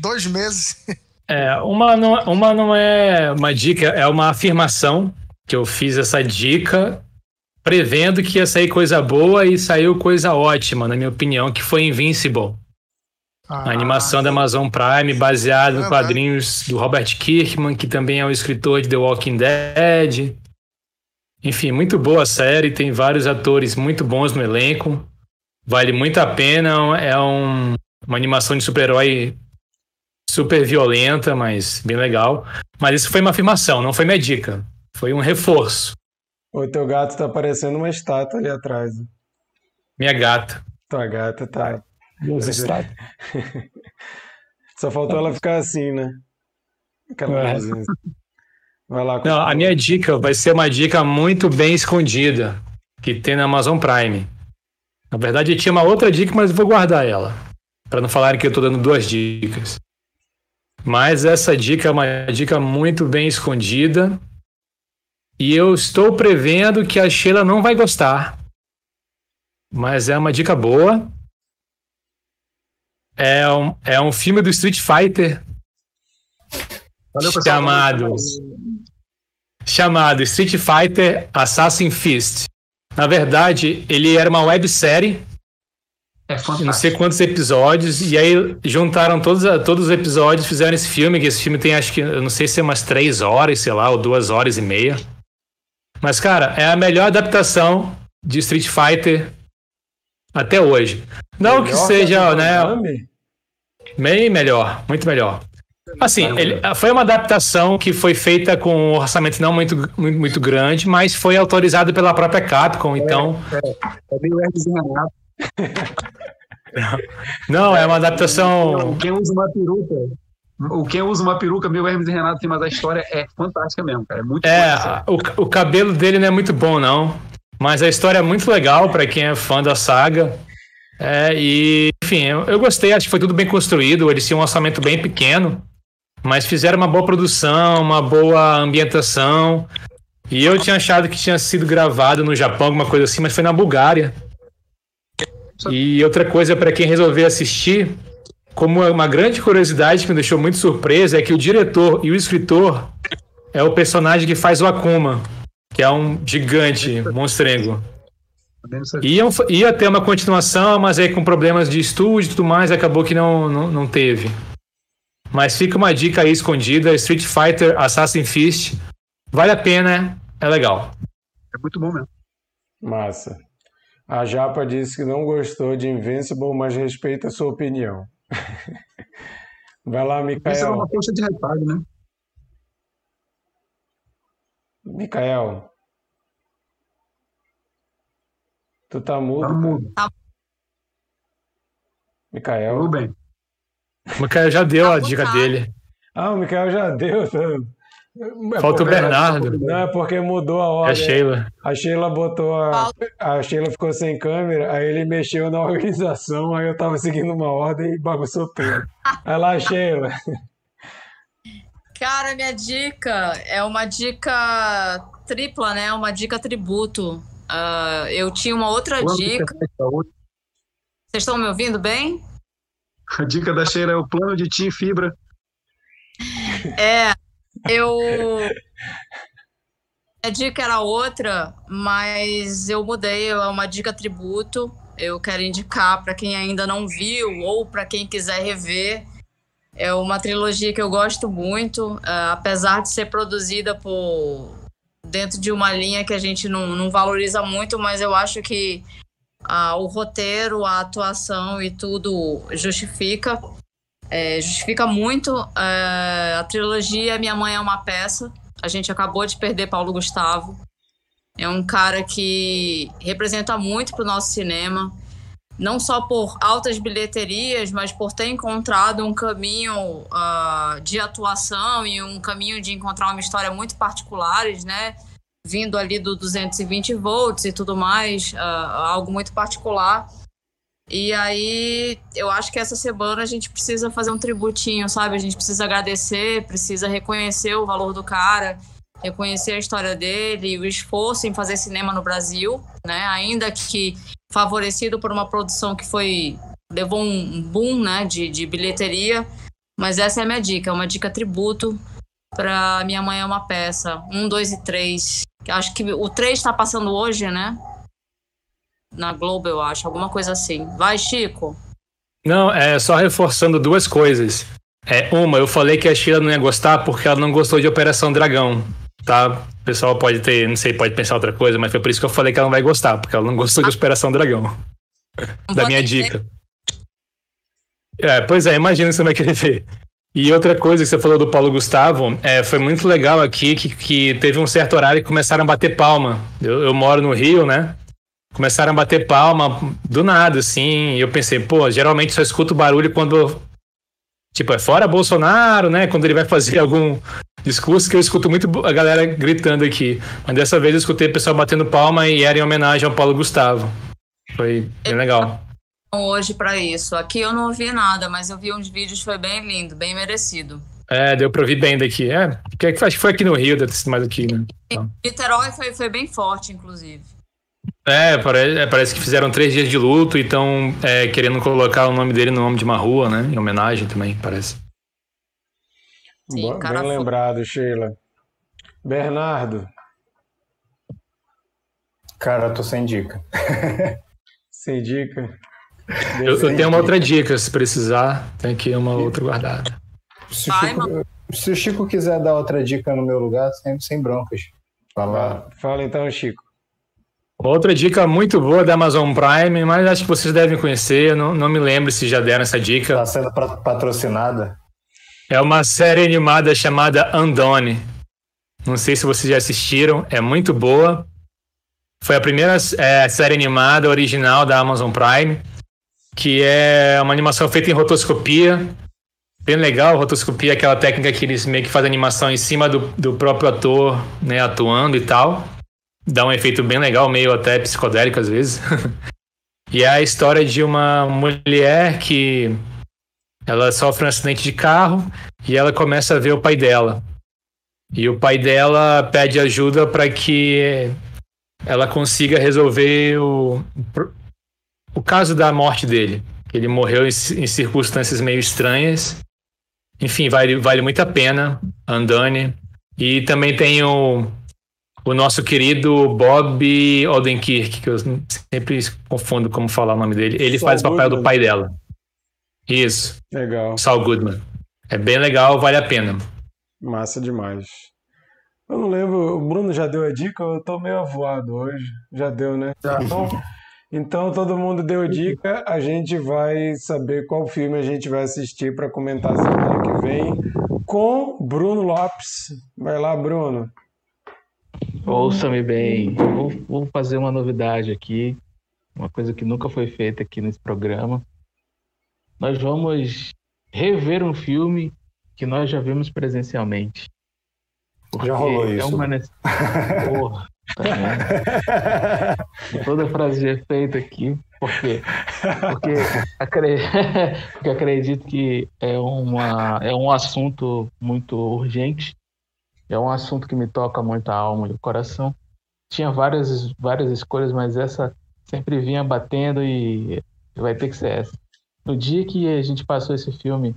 Dois meses. É, uma não, uma não é uma dica, é uma afirmação que eu fiz essa dica prevendo que ia sair coisa boa e saiu coisa ótima, na minha opinião, que foi Invincible. Ah, a animação da Amazon Prime, baseada em quadrinhos do Robert Kirkman, que também é o escritor de The Walking Dead. Enfim, muito boa a série, tem vários atores muito bons no elenco. Vale muito a pena, é um, uma animação de super-herói super violenta, mas bem legal. Mas isso foi uma afirmação, não foi minha dica. Foi um reforço. O teu gato tá parecendo uma estátua ali atrás. Minha gata. Tua gata tá. Duas estátuas. Só faltou ela ficar assim, né? Aquela é. Vai lá. Não, a minha dica vai ser uma dica muito bem escondida que tem na Amazon Prime. Na verdade, tinha uma outra dica, mas vou guardar ela para não falarem que eu estou dando duas dicas. Mas essa dica é uma dica muito bem escondida E eu estou prevendo que a Sheila não vai gostar. Mas é uma dica boa. É um, é um filme do Street Fighter. Valeu, chamado. Chamado Street Fighter Assassin Fist. Na verdade, ele era uma websérie. É fantástico. Não sei quantos episódios. E aí juntaram todos, todos os episódios, fizeram esse filme. Que esse filme tem, acho que, eu não sei se é umas três horas, sei lá, ou duas horas e meia. Mas, cara, é a melhor adaptação de Street Fighter até hoje. Não melhor que seja, né? Bem melhor, muito melhor. Assim, ele, foi uma adaptação que foi feita com um orçamento não muito, muito, muito grande, mas foi autorizado pela própria Capcom, então. É, é, é meio Hermes Renato. Não, é uma adaptação. Quem usa uma peruca. O quem usa uma peruca, meio Hermes e Renato, mas a história é fantástica mesmo, cara. É muito É, o, o cabelo dele não é muito bom, não. Mas a história é muito legal para quem é fã da saga. É, e, enfim, eu, eu, gostei, acho que foi tudo bem construído. Eles tinham um orçamento bem pequeno, mas fizeram uma boa produção, uma boa ambientação. E eu tinha achado que tinha sido gravado no Japão, alguma coisa assim, mas foi na Bulgária. E outra coisa para quem resolver assistir, como uma grande curiosidade que me deixou muito surpresa, é que o diretor e o escritor é o personagem que faz o Akuma que é um gigante monstrengo. Ia, ia ter uma continuação, mas aí com problemas de estúdio e tudo mais, acabou que não, não, não teve. Mas fica uma dica aí escondida: Street Fighter Assassin's Fist. Vale a pena, é legal. É muito bom mesmo. Massa. A Japa disse que não gostou de Invincible, mas respeita a sua opinião. Vai lá, Mikael. Isso é uma coxa de retalho, né? Mikael. Tu tá mudo? Tá mudo. Tá. Mikael. Tudo bem. O Mikael já deu tá a dica dele. Ah, o Mikael já deu. É Falta o Bernardo. Não, é porque mudou a ordem. É a Sheila. A Sheila botou a. A Sheila ficou sem câmera, aí ele mexeu na organização, aí eu tava seguindo uma ordem e bagunçou tudo. Aí lá, Sheila. Cara, minha dica é uma dica tripla, né? Uma dica tributo. Uh, eu tinha uma outra Quanto dica. Vocês estão me ouvindo bem? A dica da Sheila é o plano de Tim Fibra. É, eu. A dica era outra, mas eu mudei. É uma dica tributo. Eu quero indicar para quem ainda não viu ou para quem quiser rever. É uma trilogia que eu gosto muito, uh, apesar de ser produzida por dentro de uma linha que a gente não, não valoriza muito, mas eu acho que uh, o roteiro, a atuação e tudo justifica. É, justifica muito. Uh, a trilogia Minha Mãe é uma Peça. A gente acabou de perder Paulo Gustavo. É um cara que representa muito para o nosso cinema não só por altas bilheterias, mas por ter encontrado um caminho uh, de atuação e um caminho de encontrar uma história muito particulares, né? Vindo ali do 220 volts e tudo mais, uh, algo muito particular. E aí, eu acho que essa semana a gente precisa fazer um tributinho, sabe? A gente precisa agradecer, precisa reconhecer o valor do cara, reconhecer a história dele, o esforço em fazer cinema no Brasil, né? Ainda que favorecido por uma produção que foi levou um boom, né, de, de bilheteria. Mas essa é a minha dica, é uma dica tributo para Minha Mãe é uma Peça, um, dois e três. Acho que o três está passando hoje, né? Na Globo, eu acho, alguma coisa assim. Vai, Chico. Não, é só reforçando duas coisas. É, uma, eu falei que a Sheila não ia gostar porque ela não gostou de Operação Dragão tá? O pessoal pode ter, não sei, pode pensar outra coisa, mas foi por isso que eu falei que ela não vai gostar, porque ela não gostou de Operação Dragão. da minha dica. É, pois é, imagina que você vai querer ver. E outra coisa que você falou do Paulo Gustavo, é, foi muito legal aqui que, que teve um certo horário que começaram a bater palma. Eu, eu moro no Rio, né? Começaram a bater palma do nada, assim. E eu pensei, pô, geralmente só escuto barulho quando. Tipo, é fora Bolsonaro, né? Quando ele vai fazer algum discurso que eu escuto muito a galera gritando aqui. Mas dessa vez eu escutei o pessoal batendo palma e era em homenagem ao Paulo Gustavo. Foi bem legal. Hoje para isso. Aqui eu não ouvi nada, mas eu vi uns vídeos, foi bem lindo, bem merecido. É, deu pra ouvir bem daqui. É, acho que foi aqui no Rio, deve ser mais aqui, né? Então. Niterói foi, foi bem forte, inclusive. É parece, é, parece que fizeram três dias de luto e estão é, querendo colocar o nome dele no nome de uma rua, né? Em homenagem também, parece. Sim, bem lembrado, Sheila. Bernardo. Cara, eu tô sem dica. sem dica. Eu, eu, tenho uma outra dica, se precisar, tem aqui uma outra guardada. Se, Chico, se, o Chico quiser dar outra dica no meu lugar, sem, sem broncas. Fala. Fala então, Chico. Outra dica muito boa da Amazon Prime, mas acho que vocês devem conhecer, não, não me lembro se já deram essa dica. Está sendo patrocinada. É uma série animada chamada Andone. Não sei se vocês já assistiram, é muito boa. Foi a primeira é, série animada original da Amazon Prime, que é uma animação feita em rotoscopia. Bem legal, rotoscopia é aquela técnica que eles meio que fazem animação em cima do, do próprio ator, né, atuando e tal dá um efeito bem legal, meio até psicodélico às vezes. e é a história de uma mulher que ela sofre um acidente de carro e ela começa a ver o pai dela. E o pai dela pede ajuda para que ela consiga resolver o, o caso da morte dele. Ele morreu em, em circunstâncias meio estranhas. Enfim, vale, vale muito a pena, Andane. E também tem o o nosso querido Bob Odenkirk, que eu sempre confundo como falar o nome dele. Ele Saul faz o papel Goodman. do pai dela. Isso. Legal. Saul Goodman. É bem legal, vale a pena. Massa demais. Eu não lembro, o Bruno já deu a dica, eu tô meio avoado hoje. Já deu, né? Então, então todo mundo deu dica, a gente vai saber qual filme a gente vai assistir para comentar semana que vem com Bruno Lopes. Vai lá, Bruno. Ouça-me bem, vou, vou fazer uma novidade aqui, uma coisa que nunca foi feita aqui nesse programa. Nós vamos rever um filme que nós já vimos presencialmente. Já rolou é isso. Uma... Porra, tá Toda frase de efeito aqui. Por quê? Porque, acre... Porque acredito que é, uma... é um assunto muito urgente é um assunto que me toca muito a alma e o coração. Tinha várias, várias escolhas, mas essa sempre vinha batendo e vai ter que ser essa. No dia que a gente passou esse filme,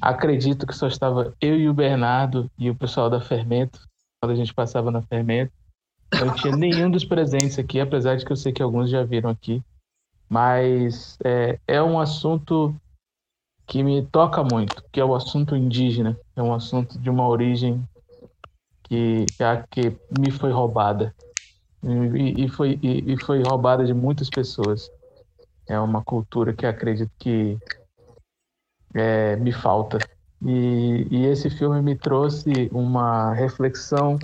acredito que só estava eu e o Bernardo e o pessoal da Fermento, quando a gente passava na Fermento. Não tinha nenhum dos presentes aqui, apesar de que eu sei que alguns já viram aqui. Mas é, é um assunto que me toca muito, que é o assunto indígena. É um assunto de uma origem que, que me foi roubada. E, e foi, e, e, foi roubada de muitas pessoas. É uma cultura que acredito que é, me falta. E, e esse filme me trouxe uma reflexão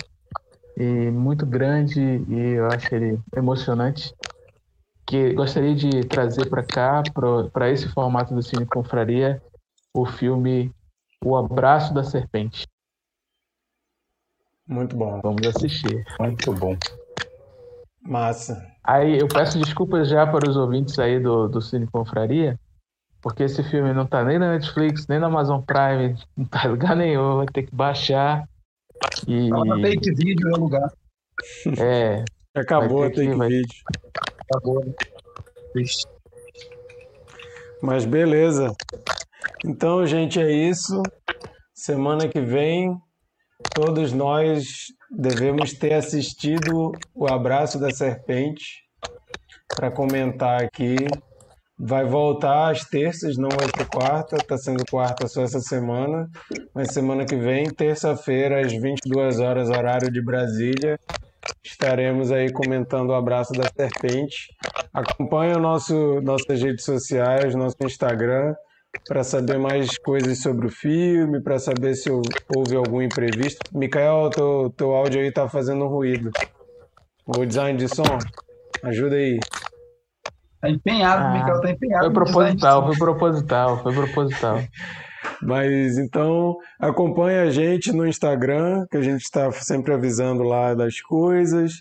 e muito grande e eu acho ele emocionante que gostaria de trazer para cá para esse formato do Cine Confraria o filme O Abraço da Serpente muito bom. Vamos assistir. Muito bom. Massa. Aí eu peço desculpas já para os ouvintes aí do, do Cine Confraria, porque esse filme não tá nem na Netflix, nem na Amazon Prime, não tá em lugar nenhum, vai ter que baixar. E... Não, take vídeo no lugar. É. Acabou a take que, vai... vídeo. Acabou. Mas beleza. Então, gente, é isso. Semana que vem Todos nós devemos ter assistido o Abraço da Serpente para comentar aqui. Vai voltar às terças, não vai ser quarta, está sendo quarta só essa semana, mas semana que vem, terça-feira, às 22 horas, horário de Brasília, estaremos aí comentando o Abraço da Serpente. Acompanhe o nosso, nossas redes sociais, nosso Instagram, para saber mais coisas sobre o filme, para saber se houve algum imprevisto. Mikael, teu, teu áudio aí tá fazendo ruído. O design de som, ajuda aí. Tá empenhado, ah, o Mikael tá empenhado. Foi proposital, foi proposital, foi proposital. Mas então acompanhe a gente no Instagram, que a gente está sempre avisando lá das coisas.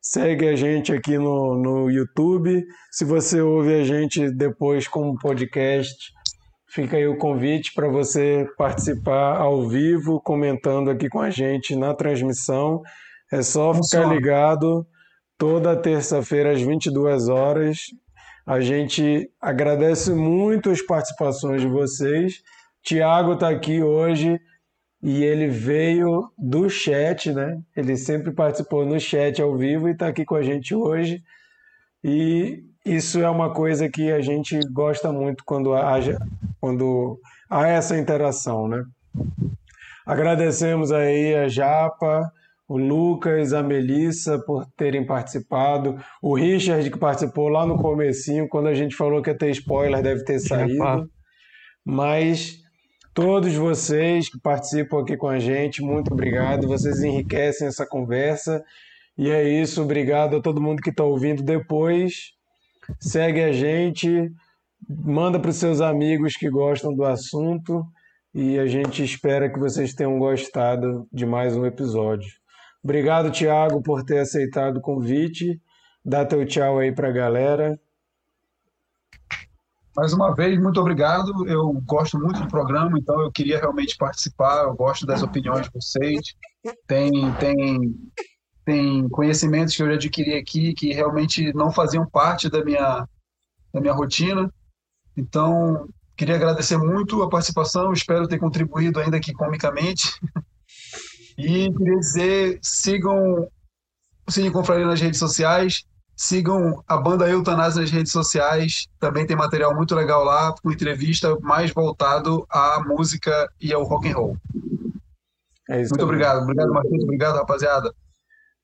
Segue a gente aqui no, no YouTube. Se você ouve a gente depois como podcast, fica aí o convite para você participar ao vivo, comentando aqui com a gente na transmissão. É só ficar ligado toda terça-feira às 22 horas. A gente agradece muito as participações de vocês. Tiago está aqui hoje e ele veio do chat, né? Ele sempre participou no chat ao vivo e está aqui com a gente hoje. E isso é uma coisa que a gente gosta muito quando haja, quando há essa interação, né? Agradecemos aí a Japa, o Lucas, a Melissa por terem participado, o Richard que participou lá no comecinho, quando a gente falou que ia ter spoiler, deve ter saído. Mas todos vocês que participam aqui com a gente, muito obrigado. Vocês enriquecem essa conversa. E é isso, obrigado a todo mundo que está ouvindo depois. Segue a gente, manda para os seus amigos que gostam do assunto. E a gente espera que vocês tenham gostado de mais um episódio. Obrigado, Tiago, por ter aceitado o convite. Dá teu tchau aí para a galera. Mais uma vez, muito obrigado. Eu gosto muito do programa, então eu queria realmente participar. Eu gosto das opiniões de vocês. Tem, tem, tem conhecimentos que eu já adquiri aqui que realmente não faziam parte da minha, da minha rotina. Então, queria agradecer muito a participação. Espero ter contribuído ainda aqui comicamente. E queria dizer: sigam o Cine Confraria nas redes sociais. Sigam a banda Eutanásia nas redes sociais, também tem material muito legal lá, com entrevista mais voltado à música e ao rock and roll. É muito obrigado, obrigado Marquinhos, obrigado rapaziada.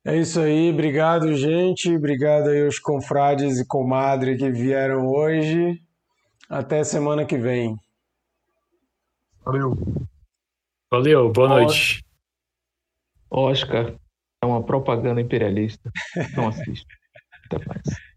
É isso aí, obrigado gente, obrigado aí aos confrades e comadre que vieram hoje. Até semana que vem. Valeu. Valeu, boa noite. Oscar é uma propaganda imperialista. Não assiste. Até mais.